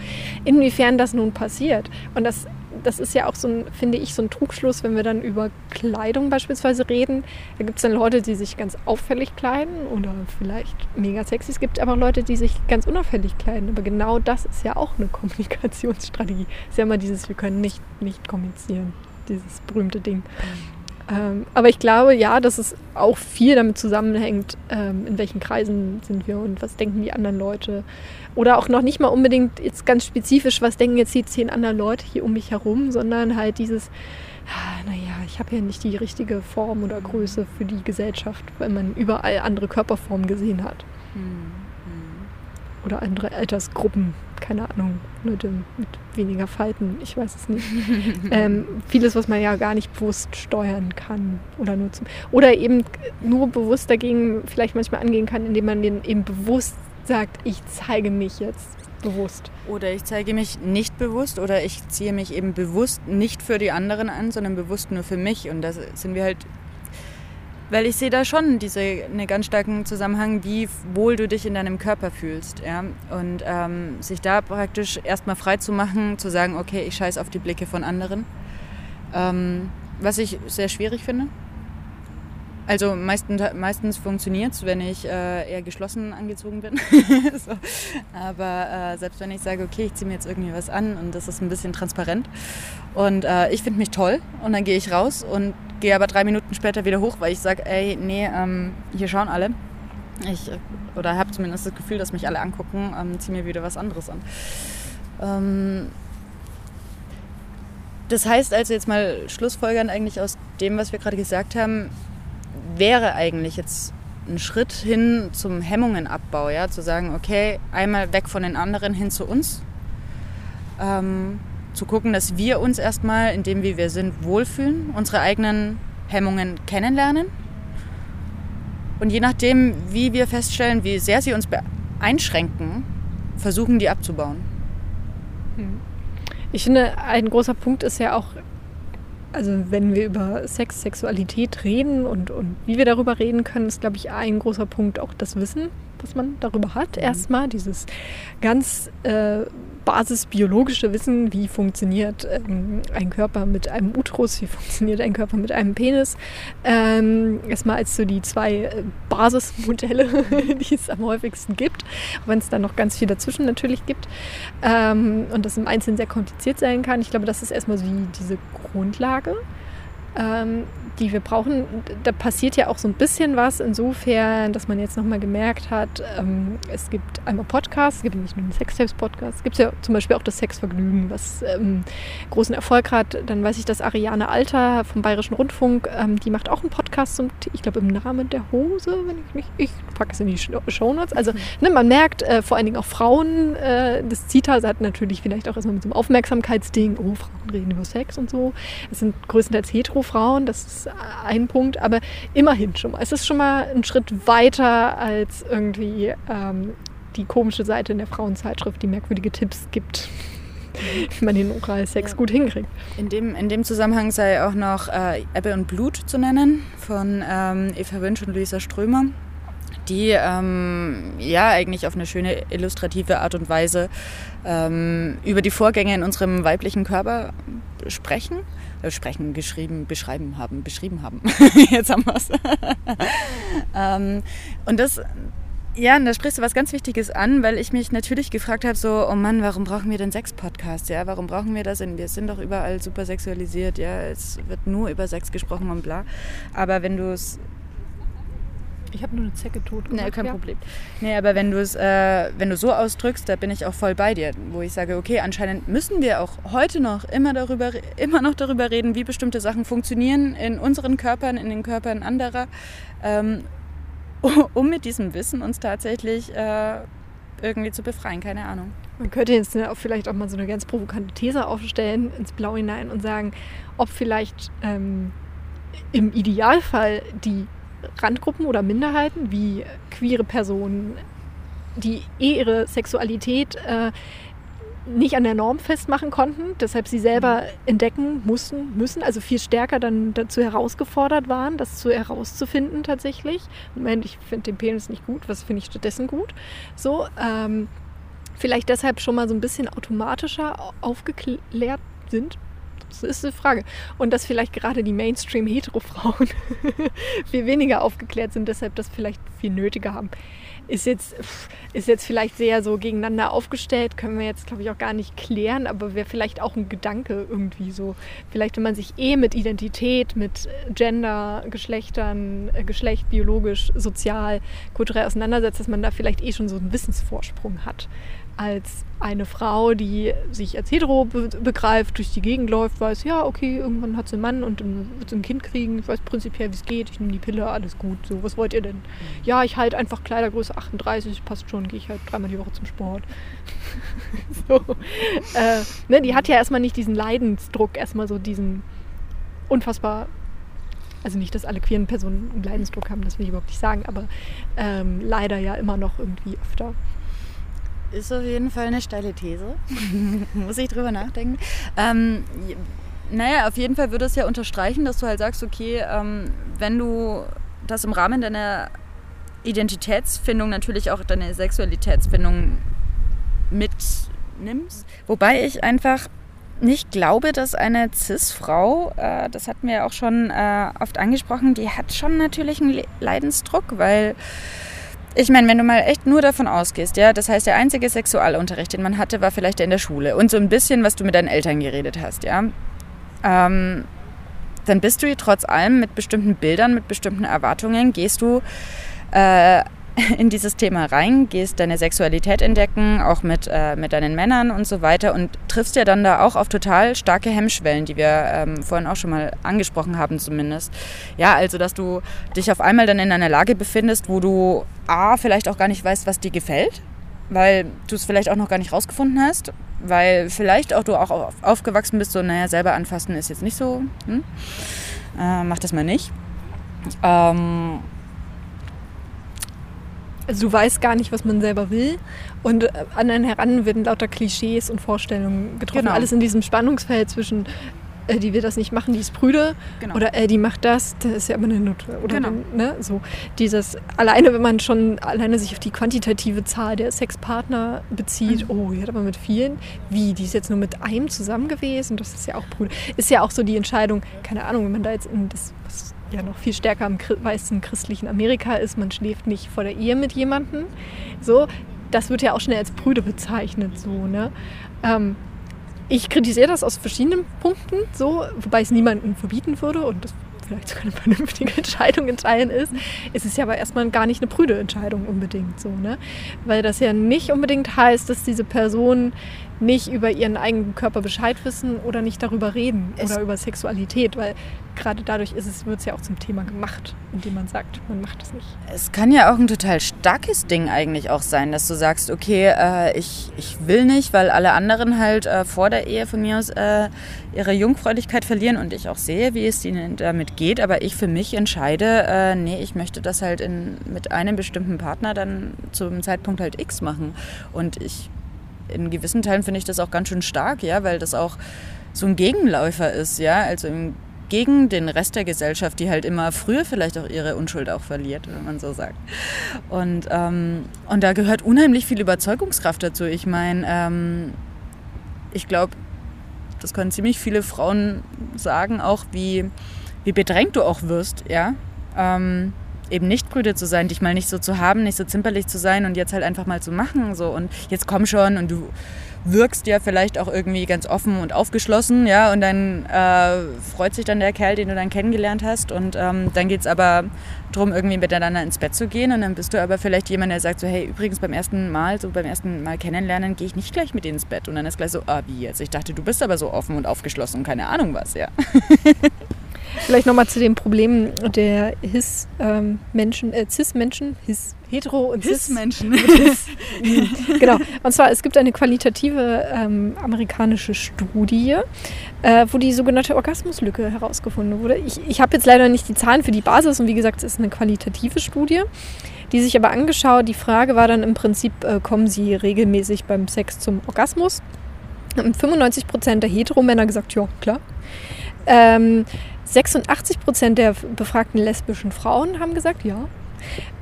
Inwiefern das nun passiert. Und das das ist ja auch so ein, finde ich, so ein Trugschluss, wenn wir dann über Kleidung beispielsweise reden. Da gibt es dann Leute, die sich ganz auffällig kleiden oder vielleicht mega sexy. Es gibt aber Leute, die sich ganz unauffällig kleiden. Aber genau das ist ja auch eine Kommunikationsstrategie. Es ist ja immer dieses, wir können nicht, nicht kommunizieren, dieses berühmte Ding. Ähm, aber ich glaube, ja, dass es auch viel damit zusammenhängt, ähm, in welchen Kreisen sind wir und was denken die anderen Leute. Oder auch noch nicht mal unbedingt jetzt ganz spezifisch, was denken jetzt die zehn anderen Leute hier um mich herum, sondern halt dieses, ah, naja, ich habe ja nicht die richtige Form oder Größe für die Gesellschaft, weil man überall andere Körperformen gesehen hat. Mhm. Oder andere Altersgruppen, keine Ahnung, Leute mit weniger Falten, ich weiß es nicht. ähm, vieles, was man ja gar nicht bewusst steuern kann oder nutzen. Oder eben nur bewusst dagegen vielleicht manchmal angehen kann, indem man den eben bewusst sagt, ich zeige mich jetzt bewusst. Oder ich zeige mich nicht bewusst oder ich ziehe mich eben bewusst nicht für die anderen an, sondern bewusst nur für mich. Und da sind wir halt, weil ich sehe da schon diese, einen ganz starken Zusammenhang, wie wohl du dich in deinem Körper fühlst. Ja? Und ähm, sich da praktisch erstmal frei zu machen, zu sagen, okay, ich scheiße auf die Blicke von anderen. Ähm, was ich sehr schwierig finde. Also meistens, meistens funktioniert es, wenn ich äh, eher geschlossen angezogen bin. so. Aber äh, selbst wenn ich sage, okay, ich ziehe mir jetzt irgendwie was an und das ist ein bisschen transparent und äh, ich finde mich toll und dann gehe ich raus und gehe aber drei Minuten später wieder hoch, weil ich sage, ey, nee, ähm, hier schauen alle. Ich, oder habe zumindest das Gefühl, dass mich alle angucken, ähm, ziehe mir wieder was anderes an. Ähm, das heißt also jetzt mal schlussfolgern eigentlich aus dem, was wir gerade gesagt haben, wäre eigentlich jetzt ein Schritt hin zum Hemmungenabbau, ja, zu sagen, okay, einmal weg von den anderen hin zu uns, ähm, zu gucken, dass wir uns erstmal, indem wie wir sind, wohlfühlen, unsere eigenen Hemmungen kennenlernen. Und je nachdem, wie wir feststellen, wie sehr sie uns einschränken, versuchen, die abzubauen. Ich finde, ein großer Punkt ist ja auch also wenn wir über Sex, Sexualität reden und, und wie wir darüber reden können, ist, glaube ich, ein großer Punkt auch das Wissen, was man darüber hat. Mhm. Erstmal dieses ganz äh, basisbiologische Wissen, wie funktioniert ähm, ein Körper mit einem Uterus, wie funktioniert ein Körper mit einem Penis. Ähm, erstmal als so die zwei äh, Basismodelle, die es am häufigsten gibt, wenn es dann noch ganz viel dazwischen natürlich gibt ähm, und das im Einzelnen sehr kompliziert sein kann. Ich glaube, das ist erstmal so die, diese Grundlage. Die wir brauchen. Da passiert ja auch so ein bisschen was, insofern, dass man jetzt nochmal gemerkt hat, ähm, es gibt einmal Podcasts, es gibt nicht nur einen Sextapes-Podcast, es gibt ja zum Beispiel auch das Sexvergnügen, was ähm, großen Erfolg hat. Dann weiß ich, dass Ariane Alter vom Bayerischen Rundfunk, ähm, die macht auch einen Podcast zum, ich glaube, im Namen der Hose, wenn ich mich, ich packe es in die Shownotes. Also mhm. ne, man merkt, äh, vor allen Dingen auch Frauen, äh, das Zita hat natürlich vielleicht auch erstmal mit so einem Aufmerksamkeitsding, oh, Frauen reden über Sex und so. Es sind größtenteils Hetero-Frauen, das ist ein Punkt, aber immerhin schon mal. Es ist schon mal ein Schritt weiter als irgendwie ähm, die komische Seite in der Frauenzeitschrift, die merkwürdige Tipps gibt, wie man den Oralsex ja. gut hinkriegt. In dem, in dem Zusammenhang sei auch noch äh, Ebbe und Blut zu nennen von ähm, Eva Wünsch und Luisa Strömer die ähm, ja eigentlich auf eine schöne illustrative Art und Weise ähm, über die Vorgänge in unserem weiblichen Körper sprechen. Äh, sprechen, geschrieben, beschreiben haben, beschrieben haben. Jetzt haben wir es. ähm, und das, ja, und da sprichst du was ganz Wichtiges an, weil ich mich natürlich gefragt habe, so, oh Mann, warum brauchen wir denn Sex-Podcasts? Ja, warum brauchen wir das? wir sind doch überall super sexualisiert, ja, es wird nur über Sex gesprochen und bla. Aber wenn du es ich habe nur eine Zecke tot. Nee, kein ja. Problem. Nee, aber wenn du es, äh, wenn du so ausdrückst, da bin ich auch voll bei dir, wo ich sage, okay, anscheinend müssen wir auch heute noch immer darüber, immer noch darüber reden, wie bestimmte Sachen funktionieren in unseren Körpern, in den Körpern anderer, ähm, um mit diesem Wissen uns tatsächlich äh, irgendwie zu befreien. Keine Ahnung. Man könnte jetzt auch vielleicht auch mal so eine ganz provokante These aufstellen ins Blau hinein und sagen, ob vielleicht ähm, im Idealfall die Randgruppen oder Minderheiten wie queere Personen, die eh ihre Sexualität äh, nicht an der Norm festmachen konnten, deshalb sie selber mhm. entdecken mussten, müssen, also viel stärker dann dazu herausgefordert waren, das zu herauszufinden tatsächlich. Moment, ich finde den Penis nicht gut, was finde ich stattdessen gut? So, ähm, vielleicht deshalb schon mal so ein bisschen automatischer aufgeklärt sind, das ist eine Frage. Und dass vielleicht gerade die Mainstream-Hetero-Frauen viel weniger aufgeklärt sind, deshalb das vielleicht viel nötiger haben. Ist jetzt, ist jetzt vielleicht sehr so gegeneinander aufgestellt, können wir jetzt, glaube ich, auch gar nicht klären, aber wäre vielleicht auch ein Gedanke irgendwie so. Vielleicht, wenn man sich eh mit Identität, mit Gender, Geschlechtern, äh, Geschlecht, biologisch, sozial, kulturell auseinandersetzt, dass man da vielleicht eh schon so einen Wissensvorsprung hat als eine Frau, die sich als hetero be begreift, durch die Gegend läuft, weiß, ja, okay, irgendwann hat sie einen Mann und wird sie ein Kind kriegen. Ich weiß prinzipiell, wie es geht. Ich nehme die Pille, alles gut. So, was wollt ihr denn? Mhm. Ja, ich halte einfach Kleidergröße 38, passt schon, gehe ich halt dreimal die Woche zum Sport. so. Äh, ne, die hat ja erstmal nicht diesen Leidensdruck, erstmal so diesen unfassbar also nicht, dass alle queeren Personen einen Leidensdruck haben, das will ich überhaupt nicht sagen, aber ähm, leider ja immer noch irgendwie öfter. Ist auf jeden Fall eine steile These. Muss ich drüber nachdenken. Ähm, naja, auf jeden Fall würde es ja unterstreichen, dass du halt sagst, okay, ähm, wenn du das im Rahmen deiner Identitätsfindung natürlich auch deine Sexualitätsfindung mitnimmst. Wobei ich einfach nicht glaube, dass eine CIS-Frau, äh, das hatten wir auch schon äh, oft angesprochen, die hat schon natürlich einen Leidensdruck, weil ich meine, wenn du mal echt nur davon ausgehst, ja, das heißt, der einzige Sexualunterricht, den man hatte, war vielleicht in der Schule. Und so ein bisschen, was du mit deinen Eltern geredet hast, ja, ähm, dann bist du trotz allem mit bestimmten Bildern, mit bestimmten Erwartungen, gehst du äh, in dieses Thema rein, gehst deine Sexualität entdecken, auch mit, äh, mit deinen Männern und so weiter und triffst ja dann da auch auf total starke Hemmschwellen, die wir ähm, vorhin auch schon mal angesprochen haben zumindest. Ja, also dass du dich auf einmal dann in einer Lage befindest, wo du A, vielleicht auch gar nicht weißt, was dir gefällt, weil du es vielleicht auch noch gar nicht rausgefunden hast, weil vielleicht auch du auch aufgewachsen bist, so, naja, selber anfassen ist jetzt nicht so, hm? äh, mach das mal nicht. Ähm, also du weißt gar nicht, was man selber will. Und äh, an einen heran werden lauter Klischees und Vorstellungen getroffen. Genau. Alles in diesem Spannungsfeld zwischen äh, die will das nicht machen, die ist prüde. Genau. Oder äh, die macht das, das ist ja immer eine Nutte. Oder Genau. ne, so. Dieses, alleine wenn man schon alleine sich auf die quantitative Zahl der Sexpartner bezieht, oh, die hat aber mit vielen, wie, die ist jetzt nur mit einem zusammen gewesen, das ist ja auch prüde. Ist ja auch so die Entscheidung, keine Ahnung, wenn man da jetzt in das, was ja noch viel stärker im weißen christlichen Amerika ist, man schläft nicht vor der Ehe mit jemandem, so, das wird ja auch schnell als prüde bezeichnet, so, ne. Ähm, ich kritisiere das aus verschiedenen Punkten, so, wobei es niemandem verbieten würde und das vielleicht sogar eine vernünftige Entscheidung in Teilen ist. Es ist ja aber erstmal gar nicht eine prüde Entscheidung unbedingt so, ne? Weil das ja nicht unbedingt heißt, dass diese Personen nicht über ihren eigenen Körper Bescheid wissen oder nicht darüber reden Es- oder über Sexualität, weil gerade dadurch es, wird es ja auch zum Thema gemacht, indem man sagt, man macht es nicht. Es kann ja auch ein total starkes Ding eigentlich auch sein, dass du sagst, okay, äh, ich, ich will nicht, weil alle anderen halt äh, vor der Ehe von mir aus äh, ihre Jungfräulichkeit verlieren und ich auch sehe, wie es ihnen damit geht, aber ich für mich entscheide, äh, nee, ich möchte das halt in, mit einem bestimmten Partner dann zum Zeitpunkt halt X machen. Und ich, in gewissen Teilen finde ich das auch ganz schön stark, ja, weil das auch so ein Gegenläufer ist, ja, also gegen den Rest der Gesellschaft, die halt immer früher vielleicht auch ihre Unschuld auch verliert, wenn man so sagt. Und, ähm, und da gehört unheimlich viel Überzeugungskraft dazu. Ich meine, ähm, ich glaube, das können ziemlich viele Frauen sagen, auch wie, wie bedrängt du auch wirst, ja. Ähm, eben nicht prüde zu sein, dich mal nicht so zu haben, nicht so zimperlich zu sein und jetzt halt einfach mal zu machen. So und jetzt komm schon und du wirkst ja vielleicht auch irgendwie ganz offen und aufgeschlossen, ja, und dann äh, freut sich dann der Kerl, den du dann kennengelernt hast und ähm, dann geht es aber darum, irgendwie miteinander ins Bett zu gehen und dann bist du aber vielleicht jemand, der sagt so, hey, übrigens beim ersten Mal, so beim ersten Mal kennenlernen, gehe ich nicht gleich mit denen ins Bett und dann ist gleich so, ah, wie jetzt? Ich dachte, du bist aber so offen und aufgeschlossen und keine Ahnung was, ja. Vielleicht nochmal zu den Problemen der His-Menschen, äh, Cis-Menschen, His, Hetero und Cis. Menschen. genau. Und zwar, es gibt eine qualitative ähm, amerikanische Studie, äh, wo die sogenannte Orgasmuslücke herausgefunden wurde. Ich, ich habe jetzt leider nicht die Zahlen für die Basis und wie gesagt, es ist eine qualitative Studie, die sich aber angeschaut. Die Frage war dann im Prinzip, äh, kommen sie regelmäßig beim Sex zum Orgasmus? Haben 95 Prozent der Heteromänner gesagt, ja, klar. Ähm, 86 Prozent der befragten lesbischen Frauen haben gesagt, ja.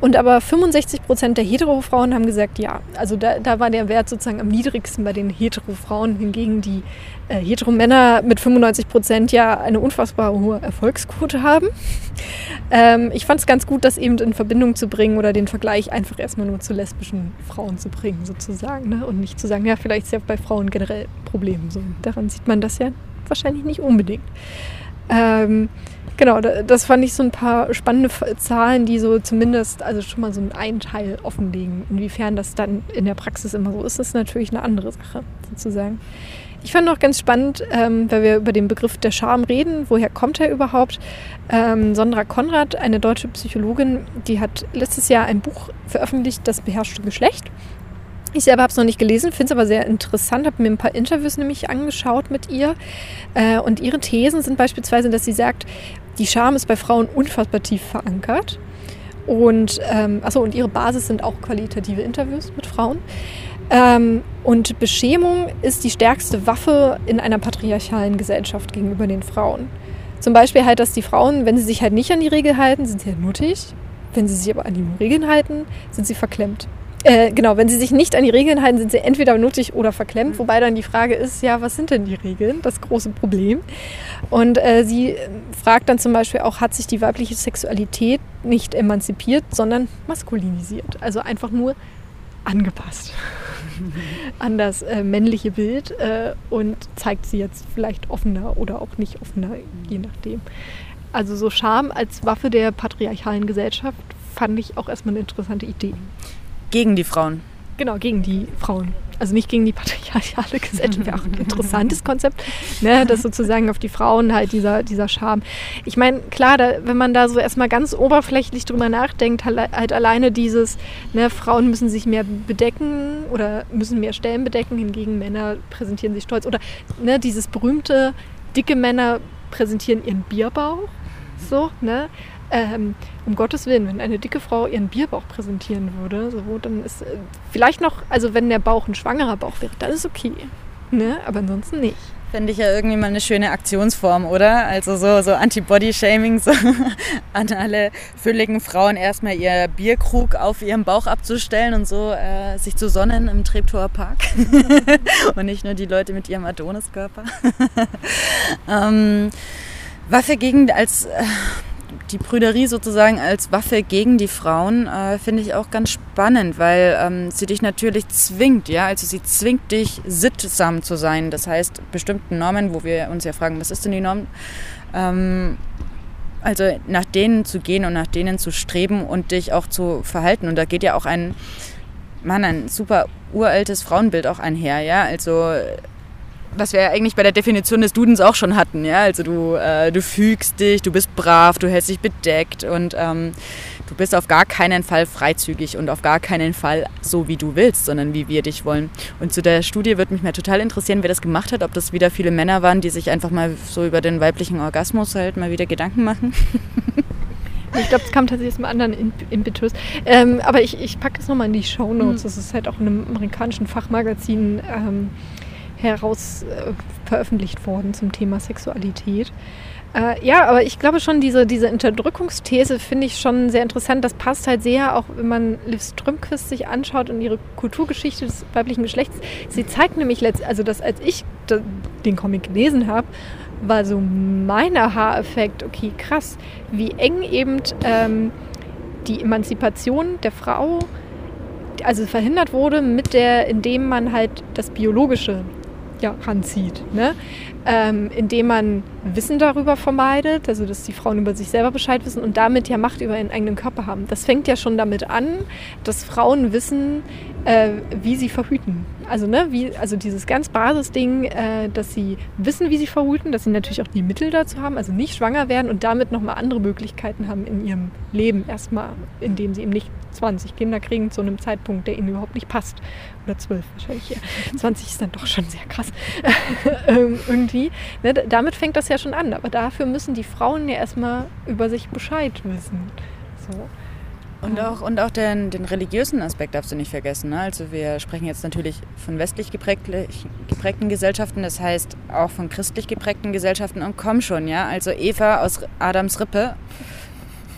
Und aber 65 Prozent der Hetero-Frauen haben gesagt, ja. Also da, da war der Wert sozusagen am niedrigsten bei den Hetero-Frauen, hingegen die äh, Hetero-Männer mit 95 Prozent ja eine unfassbar hohe Erfolgsquote haben. Ähm, ich fand es ganz gut, das eben in Verbindung zu bringen oder den Vergleich einfach erstmal nur zu lesbischen Frauen zu bringen, sozusagen. Ne? Und nicht zu sagen, ja, vielleicht ist ja bei Frauen generell ein Problem. So, daran sieht man das ja wahrscheinlich nicht unbedingt. Ähm, genau, da- das fand ich so ein paar spannende Zahlen, die so zumindest, also schon mal so einen Teil offenlegen. Inwiefern das dann in der Praxis immer so ist, ist natürlich eine andere Sache, sozusagen. Ich fand noch ganz spannend, ähm, weil wir über den Begriff der Scham reden. Woher kommt er überhaupt? Ähm, Sondra Konrad, eine deutsche Psychologin, die hat letztes Jahr ein Buch veröffentlicht, Das beherrschte Geschlecht. Ich selber habe es noch nicht gelesen, finde es aber sehr interessant, habe mir ein paar Interviews nämlich angeschaut mit ihr. Äh, und ihre Thesen sind beispielsweise, dass sie sagt, die Scham ist bei Frauen unfassbar tief verankert. Und, ähm, achso, und ihre Basis sind auch qualitative Interviews mit Frauen. Ähm, und Beschämung ist die stärkste Waffe in einer patriarchalen Gesellschaft gegenüber den Frauen. Zum Beispiel halt, dass die Frauen, wenn sie sich halt nicht an die Regel halten, sind sie halt nuttig. Wenn sie sich aber an die Regeln halten, sind sie verklemmt. Äh, genau, wenn sie sich nicht an die Regeln halten, sind sie entweder nuttig oder verklemmt. Wobei dann die Frage ist, ja, was sind denn die Regeln? Das große Problem. Und äh, sie äh, fragt dann zum Beispiel auch, hat sich die weibliche Sexualität nicht emanzipiert, sondern maskulinisiert? Also einfach nur angepasst an das äh, männliche Bild äh, und zeigt sie jetzt vielleicht offener oder auch nicht offener, je nachdem. Also so Scham als Waffe der patriarchalen Gesellschaft fand ich auch erstmal eine interessante Idee. Gegen die Frauen. Genau, gegen die Frauen. Also nicht gegen die patriarchale Gesellschaft, wäre auch ein interessantes Konzept, ne, dass sozusagen auf die Frauen halt dieser, dieser Charme. Ich meine, klar, da, wenn man da so erstmal ganz oberflächlich drüber nachdenkt, halt, halt alleine dieses, ne, Frauen müssen sich mehr bedecken oder müssen mehr Stellen bedecken, hingegen Männer präsentieren sich stolz. Oder ne, dieses berühmte, dicke Männer präsentieren ihren Bierbauch. So, ne? Ähm, um Gottes Willen, wenn eine dicke Frau ihren Bierbauch präsentieren würde, so, dann ist äh, vielleicht noch, also wenn der Bauch ein schwangerer Bauch wäre, dann ist okay. Ne? Aber ansonsten nicht. Finde ich ja irgendwie mal eine schöne Aktionsform, oder? Also so, so Anti-Body-Shaming, so an alle fülligen Frauen erstmal ihr Bierkrug auf ihrem Bauch abzustellen und so äh, sich zu sonnen im Treptower Park. und nicht nur die Leute mit ihrem Adoniskörper. ähm, Waffe gegen als... Äh, die Brüderie sozusagen als Waffe gegen die Frauen äh, finde ich auch ganz spannend, weil ähm, sie dich natürlich zwingt, ja, also sie zwingt dich sittsam zu sein. Das heißt, bestimmten Normen, wo wir uns ja fragen, was ist denn die Norm? Ähm, also nach denen zu gehen und nach denen zu streben und dich auch zu verhalten. Und da geht ja auch ein, Mann, ein super uraltes Frauenbild auch einher, ja. Also was wir eigentlich bei der Definition des Dudens auch schon hatten. Ja? Also du, äh, du fügst dich, du bist brav, du hältst dich bedeckt und ähm, du bist auf gar keinen Fall freizügig und auf gar keinen Fall so, wie du willst, sondern wie wir dich wollen. Und zu der Studie würde mich mal total interessieren, wer das gemacht hat, ob das wieder viele Männer waren, die sich einfach mal so über den weiblichen Orgasmus halt mal wieder Gedanken machen. Ich glaube, es kam tatsächlich aus einem anderen Impetus. Ähm, aber ich, ich packe das nochmal in die Show Notes. Mhm. Das ist halt auch in einem amerikanischen Fachmagazin ähm, heraus äh, veröffentlicht worden zum Thema Sexualität. Äh, ja, aber ich glaube schon, diese, diese Unterdrückungsthese finde ich schon sehr interessant. Das passt halt sehr, auch wenn man Liv Strömquist sich anschaut und ihre Kulturgeschichte des weiblichen Geschlechts. Sie zeigt nämlich, letzt, also dass als ich den Comic gelesen habe, war so mein Aha-Effekt, okay, krass, wie eng eben ähm, die Emanzipation der Frau also verhindert wurde, mit der, indem man halt das Biologische ja, ranzieht. Ne? Ähm, indem man Wissen darüber vermeidet, also dass die Frauen über sich selber Bescheid wissen und damit ja Macht über ihren eigenen Körper haben. Das fängt ja schon damit an, dass Frauen wissen, äh, wie sie verhüten. Also, ne, wie, also dieses ganz Basisding, äh, dass sie wissen, wie sie verhüten, dass sie natürlich auch die Mittel dazu haben, also nicht schwanger werden und damit nochmal andere Möglichkeiten haben in ihrem Leben erstmal, indem sie eben nicht 20 Kinder kriegen zu einem Zeitpunkt, der ihnen überhaupt nicht passt. Oder 12 wahrscheinlich. Ja. 20 ist dann doch schon sehr krass. ähm, irgendwie. Ne, damit fängt das ja schon an. Aber dafür müssen die Frauen ja erstmal über sich Bescheid wissen. So. Und auch, und auch den, den religiösen Aspekt darfst du nicht vergessen. Ne? Also wir sprechen jetzt natürlich von westlich geprägten Gesellschaften, das heißt auch von christlich geprägten Gesellschaften. Und komm schon, ja. Also Eva aus Adams Rippe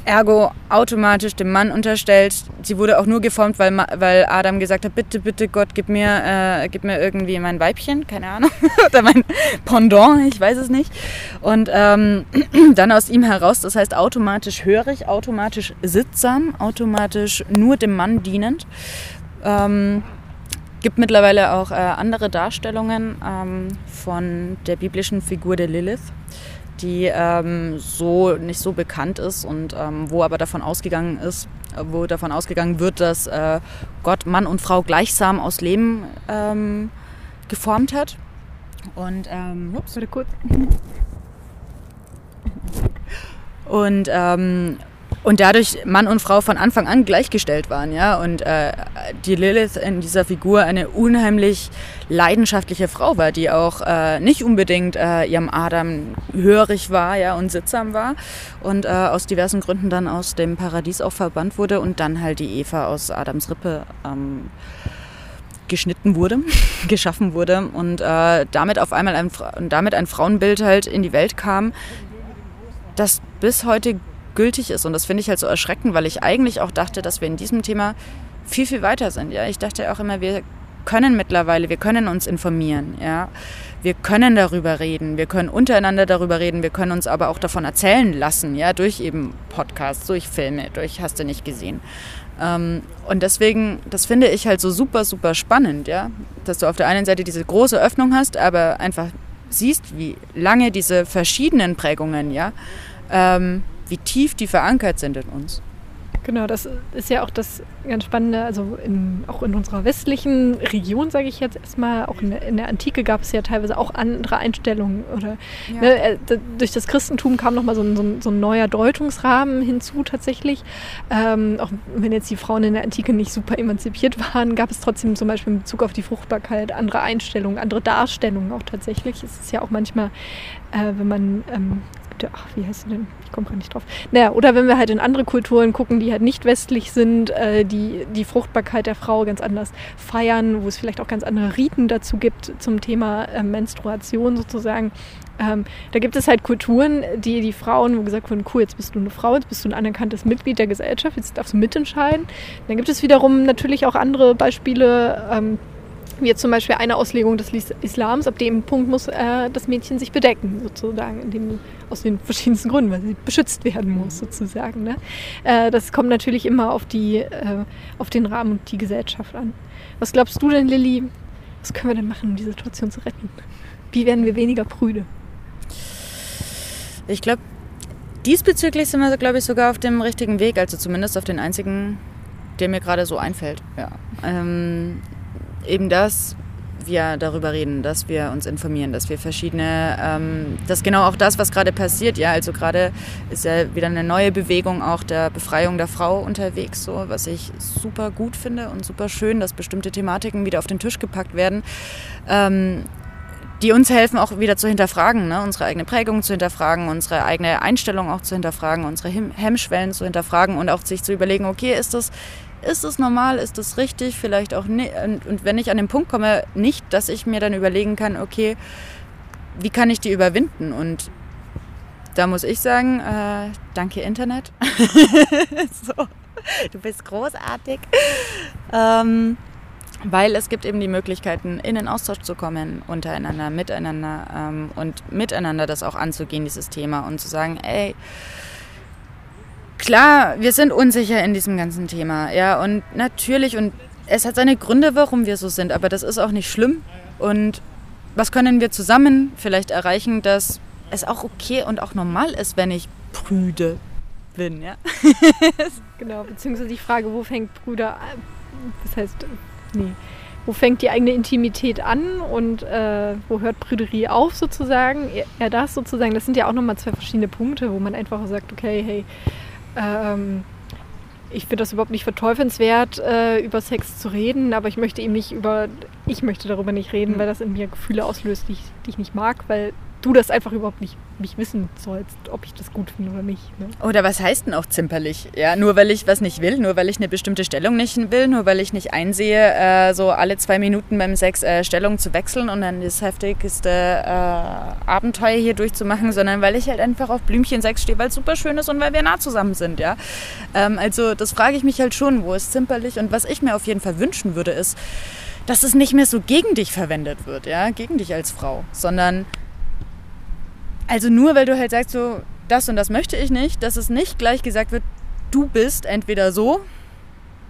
ergo automatisch dem Mann unterstellt. Sie wurde auch nur geformt, weil, weil Adam gesagt hat, bitte, bitte Gott, gib mir, äh, gib mir irgendwie mein Weibchen, keine Ahnung, oder mein Pendant, ich weiß es nicht. Und ähm, dann aus ihm heraus, das heißt automatisch hörig, automatisch sittsam, automatisch nur dem Mann dienend. Ähm, gibt mittlerweile auch äh, andere Darstellungen ähm, von der biblischen Figur der Lilith die ähm, so nicht so bekannt ist und ähm, wo aber davon ausgegangen ist, wo davon ausgegangen wird, dass äh, Gott Mann und Frau gleichsam aus Leben ähm, geformt hat. Und ähm, ups, warte kurz. Und ähm, und dadurch Mann und Frau von Anfang an gleichgestellt waren, ja. Und äh, die Lilith in dieser Figur eine unheimlich leidenschaftliche Frau war, die auch äh, nicht unbedingt äh, ihrem Adam hörig war, ja, und sittsam war und äh, aus diversen Gründen dann aus dem Paradies auch verbannt wurde und dann halt die Eva aus Adams Rippe ähm, geschnitten wurde, geschaffen wurde und äh, damit auf einmal ein, damit ein Frauenbild halt in die Welt kam, das bis heute gültig ist. Und das finde ich halt so erschreckend, weil ich eigentlich auch dachte, dass wir in diesem Thema viel, viel weiter sind. Ja? Ich dachte auch immer, wir können mittlerweile, wir können uns informieren. Ja? Wir können darüber reden, wir können untereinander darüber reden, wir können uns aber auch davon erzählen lassen, ja, durch eben Podcasts, durch Filme, durch Hast du nicht gesehen. Ähm, und deswegen, das finde ich halt so super, super spannend, ja, dass du auf der einen Seite diese große Öffnung hast, aber einfach siehst, wie lange diese verschiedenen Prägungen, ja, ähm, wie tief die verankert sind in uns. Genau, das ist ja auch das ganz Spannende, also in, auch in unserer westlichen Region, sage ich jetzt erstmal, auch in der, in der, Antike gab es ja teilweise auch andere Einstellungen. Oder ja. ne, äh, durch das Christentum kam nochmal so ein, so, ein, so ein neuer Deutungsrahmen hinzu tatsächlich. Ähm, auch wenn jetzt die Frauen in der Antike nicht super emanzipiert waren, gab es trotzdem zum Beispiel in Bezug auf die Fruchtbarkeit andere Einstellungen, andere Darstellungen auch tatsächlich. Es ist ja auch manchmal, äh, wenn man ähm, der, ach, wie heißt sie denn? Ich komme gar nicht drauf. Naja, oder wenn wir halt in andere Kulturen gucken, die halt nicht westlich sind, äh, die die Fruchtbarkeit der Frau ganz anders feiern, wo es vielleicht auch ganz andere Riten dazu gibt zum Thema äh, Menstruation sozusagen. Ähm, da gibt es halt Kulturen, die die Frauen, wo gesagt wurden, cool, jetzt bist du eine Frau, jetzt bist du ein anerkanntes Mitglied der Gesellschaft, jetzt darfst du mitentscheiden. Dann gibt es wiederum natürlich auch andere Beispiele, ähm, wie jetzt zum Beispiel eine Auslegung des Islams, ab dem Punkt muss äh, das Mädchen sich bedecken, sozusagen, dem, aus den verschiedensten Gründen, weil sie beschützt werden muss, sozusagen. Ne? Äh, das kommt natürlich immer auf, die, äh, auf den Rahmen und die Gesellschaft an. Was glaubst du denn, Lilly? Was können wir denn machen, um die Situation zu retten? Wie werden wir weniger prüde? Ich glaube, diesbezüglich sind wir, glaube ich, sogar auf dem richtigen Weg, also zumindest auf den einzigen, der mir gerade so einfällt. Ja. Ähm, eben das, wir darüber reden, dass wir uns informieren, dass wir verschiedene, ähm, dass genau auch das, was gerade passiert, ja, also gerade ist ja wieder eine neue Bewegung auch der Befreiung der Frau unterwegs, so, was ich super gut finde und super schön, dass bestimmte Thematiken wieder auf den Tisch gepackt werden. Ähm, die uns helfen, auch wieder zu hinterfragen, ne? unsere eigene Prägung zu hinterfragen, unsere eigene Einstellung auch zu hinterfragen, unsere Hemmschwellen zu hinterfragen und auch sich zu überlegen, okay, ist das, ist das normal, ist das richtig, vielleicht auch nicht. Und wenn ich an den Punkt komme, nicht, dass ich mir dann überlegen kann, okay, wie kann ich die überwinden? Und da muss ich sagen, äh, danke Internet. so, du bist großartig. Ähm, weil es gibt eben die Möglichkeiten, in den Austausch zu kommen, untereinander, miteinander ähm, und miteinander das auch anzugehen, dieses Thema und zu sagen, ey, klar, wir sind unsicher in diesem ganzen Thema, ja, und natürlich, und es hat seine Gründe, warum wir so sind, aber das ist auch nicht schlimm. Und was können wir zusammen vielleicht erreichen, dass es auch okay und auch normal ist, wenn ich prüde bin, ja? genau, beziehungsweise die Frage, wo fängt Brüder, das heißt, nee, wo fängt die eigene Intimität an und äh, wo hört Prüderie auf sozusagen? Ja, das sozusagen, das sind ja auch nochmal zwei verschiedene Punkte, wo man einfach sagt, okay, hey, ähm, ich finde das überhaupt nicht verteufelswert, äh, über Sex zu reden, aber ich möchte eben nicht über, ich möchte darüber nicht reden, mhm. weil das in mir Gefühle auslöst, die ich, die ich nicht mag, weil du das einfach überhaupt nicht mich wissen sollst, ob ich das gut finde oder nicht. Ne? Oder was heißt denn auch zimperlich? Ja, nur weil ich was nicht will, nur weil ich eine bestimmte Stellung nicht will, nur weil ich nicht einsehe, äh, so alle zwei Minuten beim Sex äh, Stellung zu wechseln und dann das heftigste äh, Abenteuer hier durchzumachen, sondern weil ich halt einfach auf Blümchen-Sex stehe, weil es super schön ist und weil wir nah zusammen sind, ja. Ähm, also das frage ich mich halt schon, wo ist zimperlich und was ich mir auf jeden Fall wünschen würde, ist, dass es nicht mehr so gegen dich verwendet wird, ja, gegen dich als Frau, sondern also nur weil du halt sagst, so, das und das möchte ich nicht, dass es nicht gleich gesagt wird, du bist entweder so,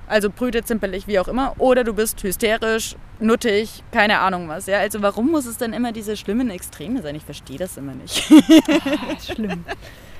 also brüte, zimperlich, wie auch immer, oder du bist hysterisch, nuttig, keine Ahnung was. Ja? Also warum muss es dann immer diese schlimmen Extreme sein? Ich verstehe das immer nicht. Oh, schlimm.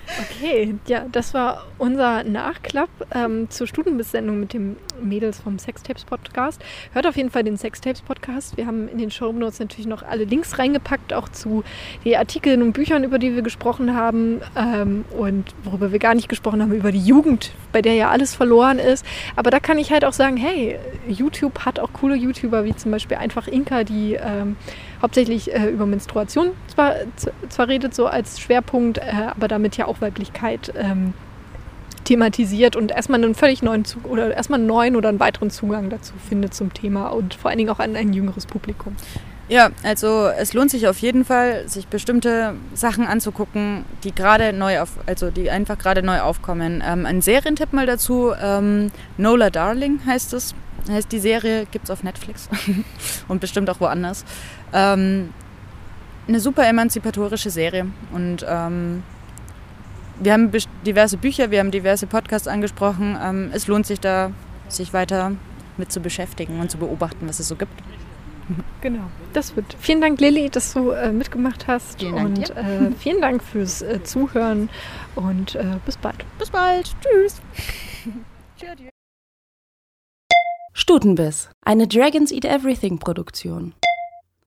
Okay, ja, das war unser Nachklapp ähm, zur Studenbissendung mit dem Mädels vom Sextapes Podcast. Hört auf jeden Fall den Sextapes Podcast. Wir haben in den Show Notes natürlich noch alle Links reingepackt, auch zu den Artikeln und Büchern, über die wir gesprochen haben ähm, und worüber wir gar nicht gesprochen haben, über die Jugend, bei der ja alles verloren ist. Aber da kann ich halt auch sagen, hey, YouTube hat auch coole YouTuber, wie zum Beispiel einfach Inka, die ähm, hauptsächlich äh, über Menstruation zwar, zwar redet, so als Schwerpunkt, äh, aber damit ja auch Weiblichkeit ähm, thematisiert und erstmal einen völlig neuen Zug oder erstmal einen neuen oder einen weiteren Zugang dazu findet zum Thema und vor allen Dingen auch an ein jüngeres Publikum. Ja, also es lohnt sich auf jeden Fall, sich bestimmte Sachen anzugucken, die gerade neu auf, also die einfach gerade neu aufkommen. Ähm, ein Serientipp mal dazu, ähm, Nola Darling heißt es. Heißt die Serie, gibt es auf Netflix und bestimmt auch woanders. Ähm, eine super emanzipatorische Serie und ähm, wir haben diverse Bücher, wir haben diverse Podcasts angesprochen. Ähm, es lohnt sich da, sich weiter mit zu beschäftigen und zu beobachten, was es so gibt. Genau, das wird. Vielen Dank, Lilly, dass du äh, mitgemacht hast. Vielen Dank und äh, vielen Dank fürs äh, Zuhören und äh, bis bald. Bis bald. Tschüss. Stutenbiss, eine Dragons Eat Everything Produktion.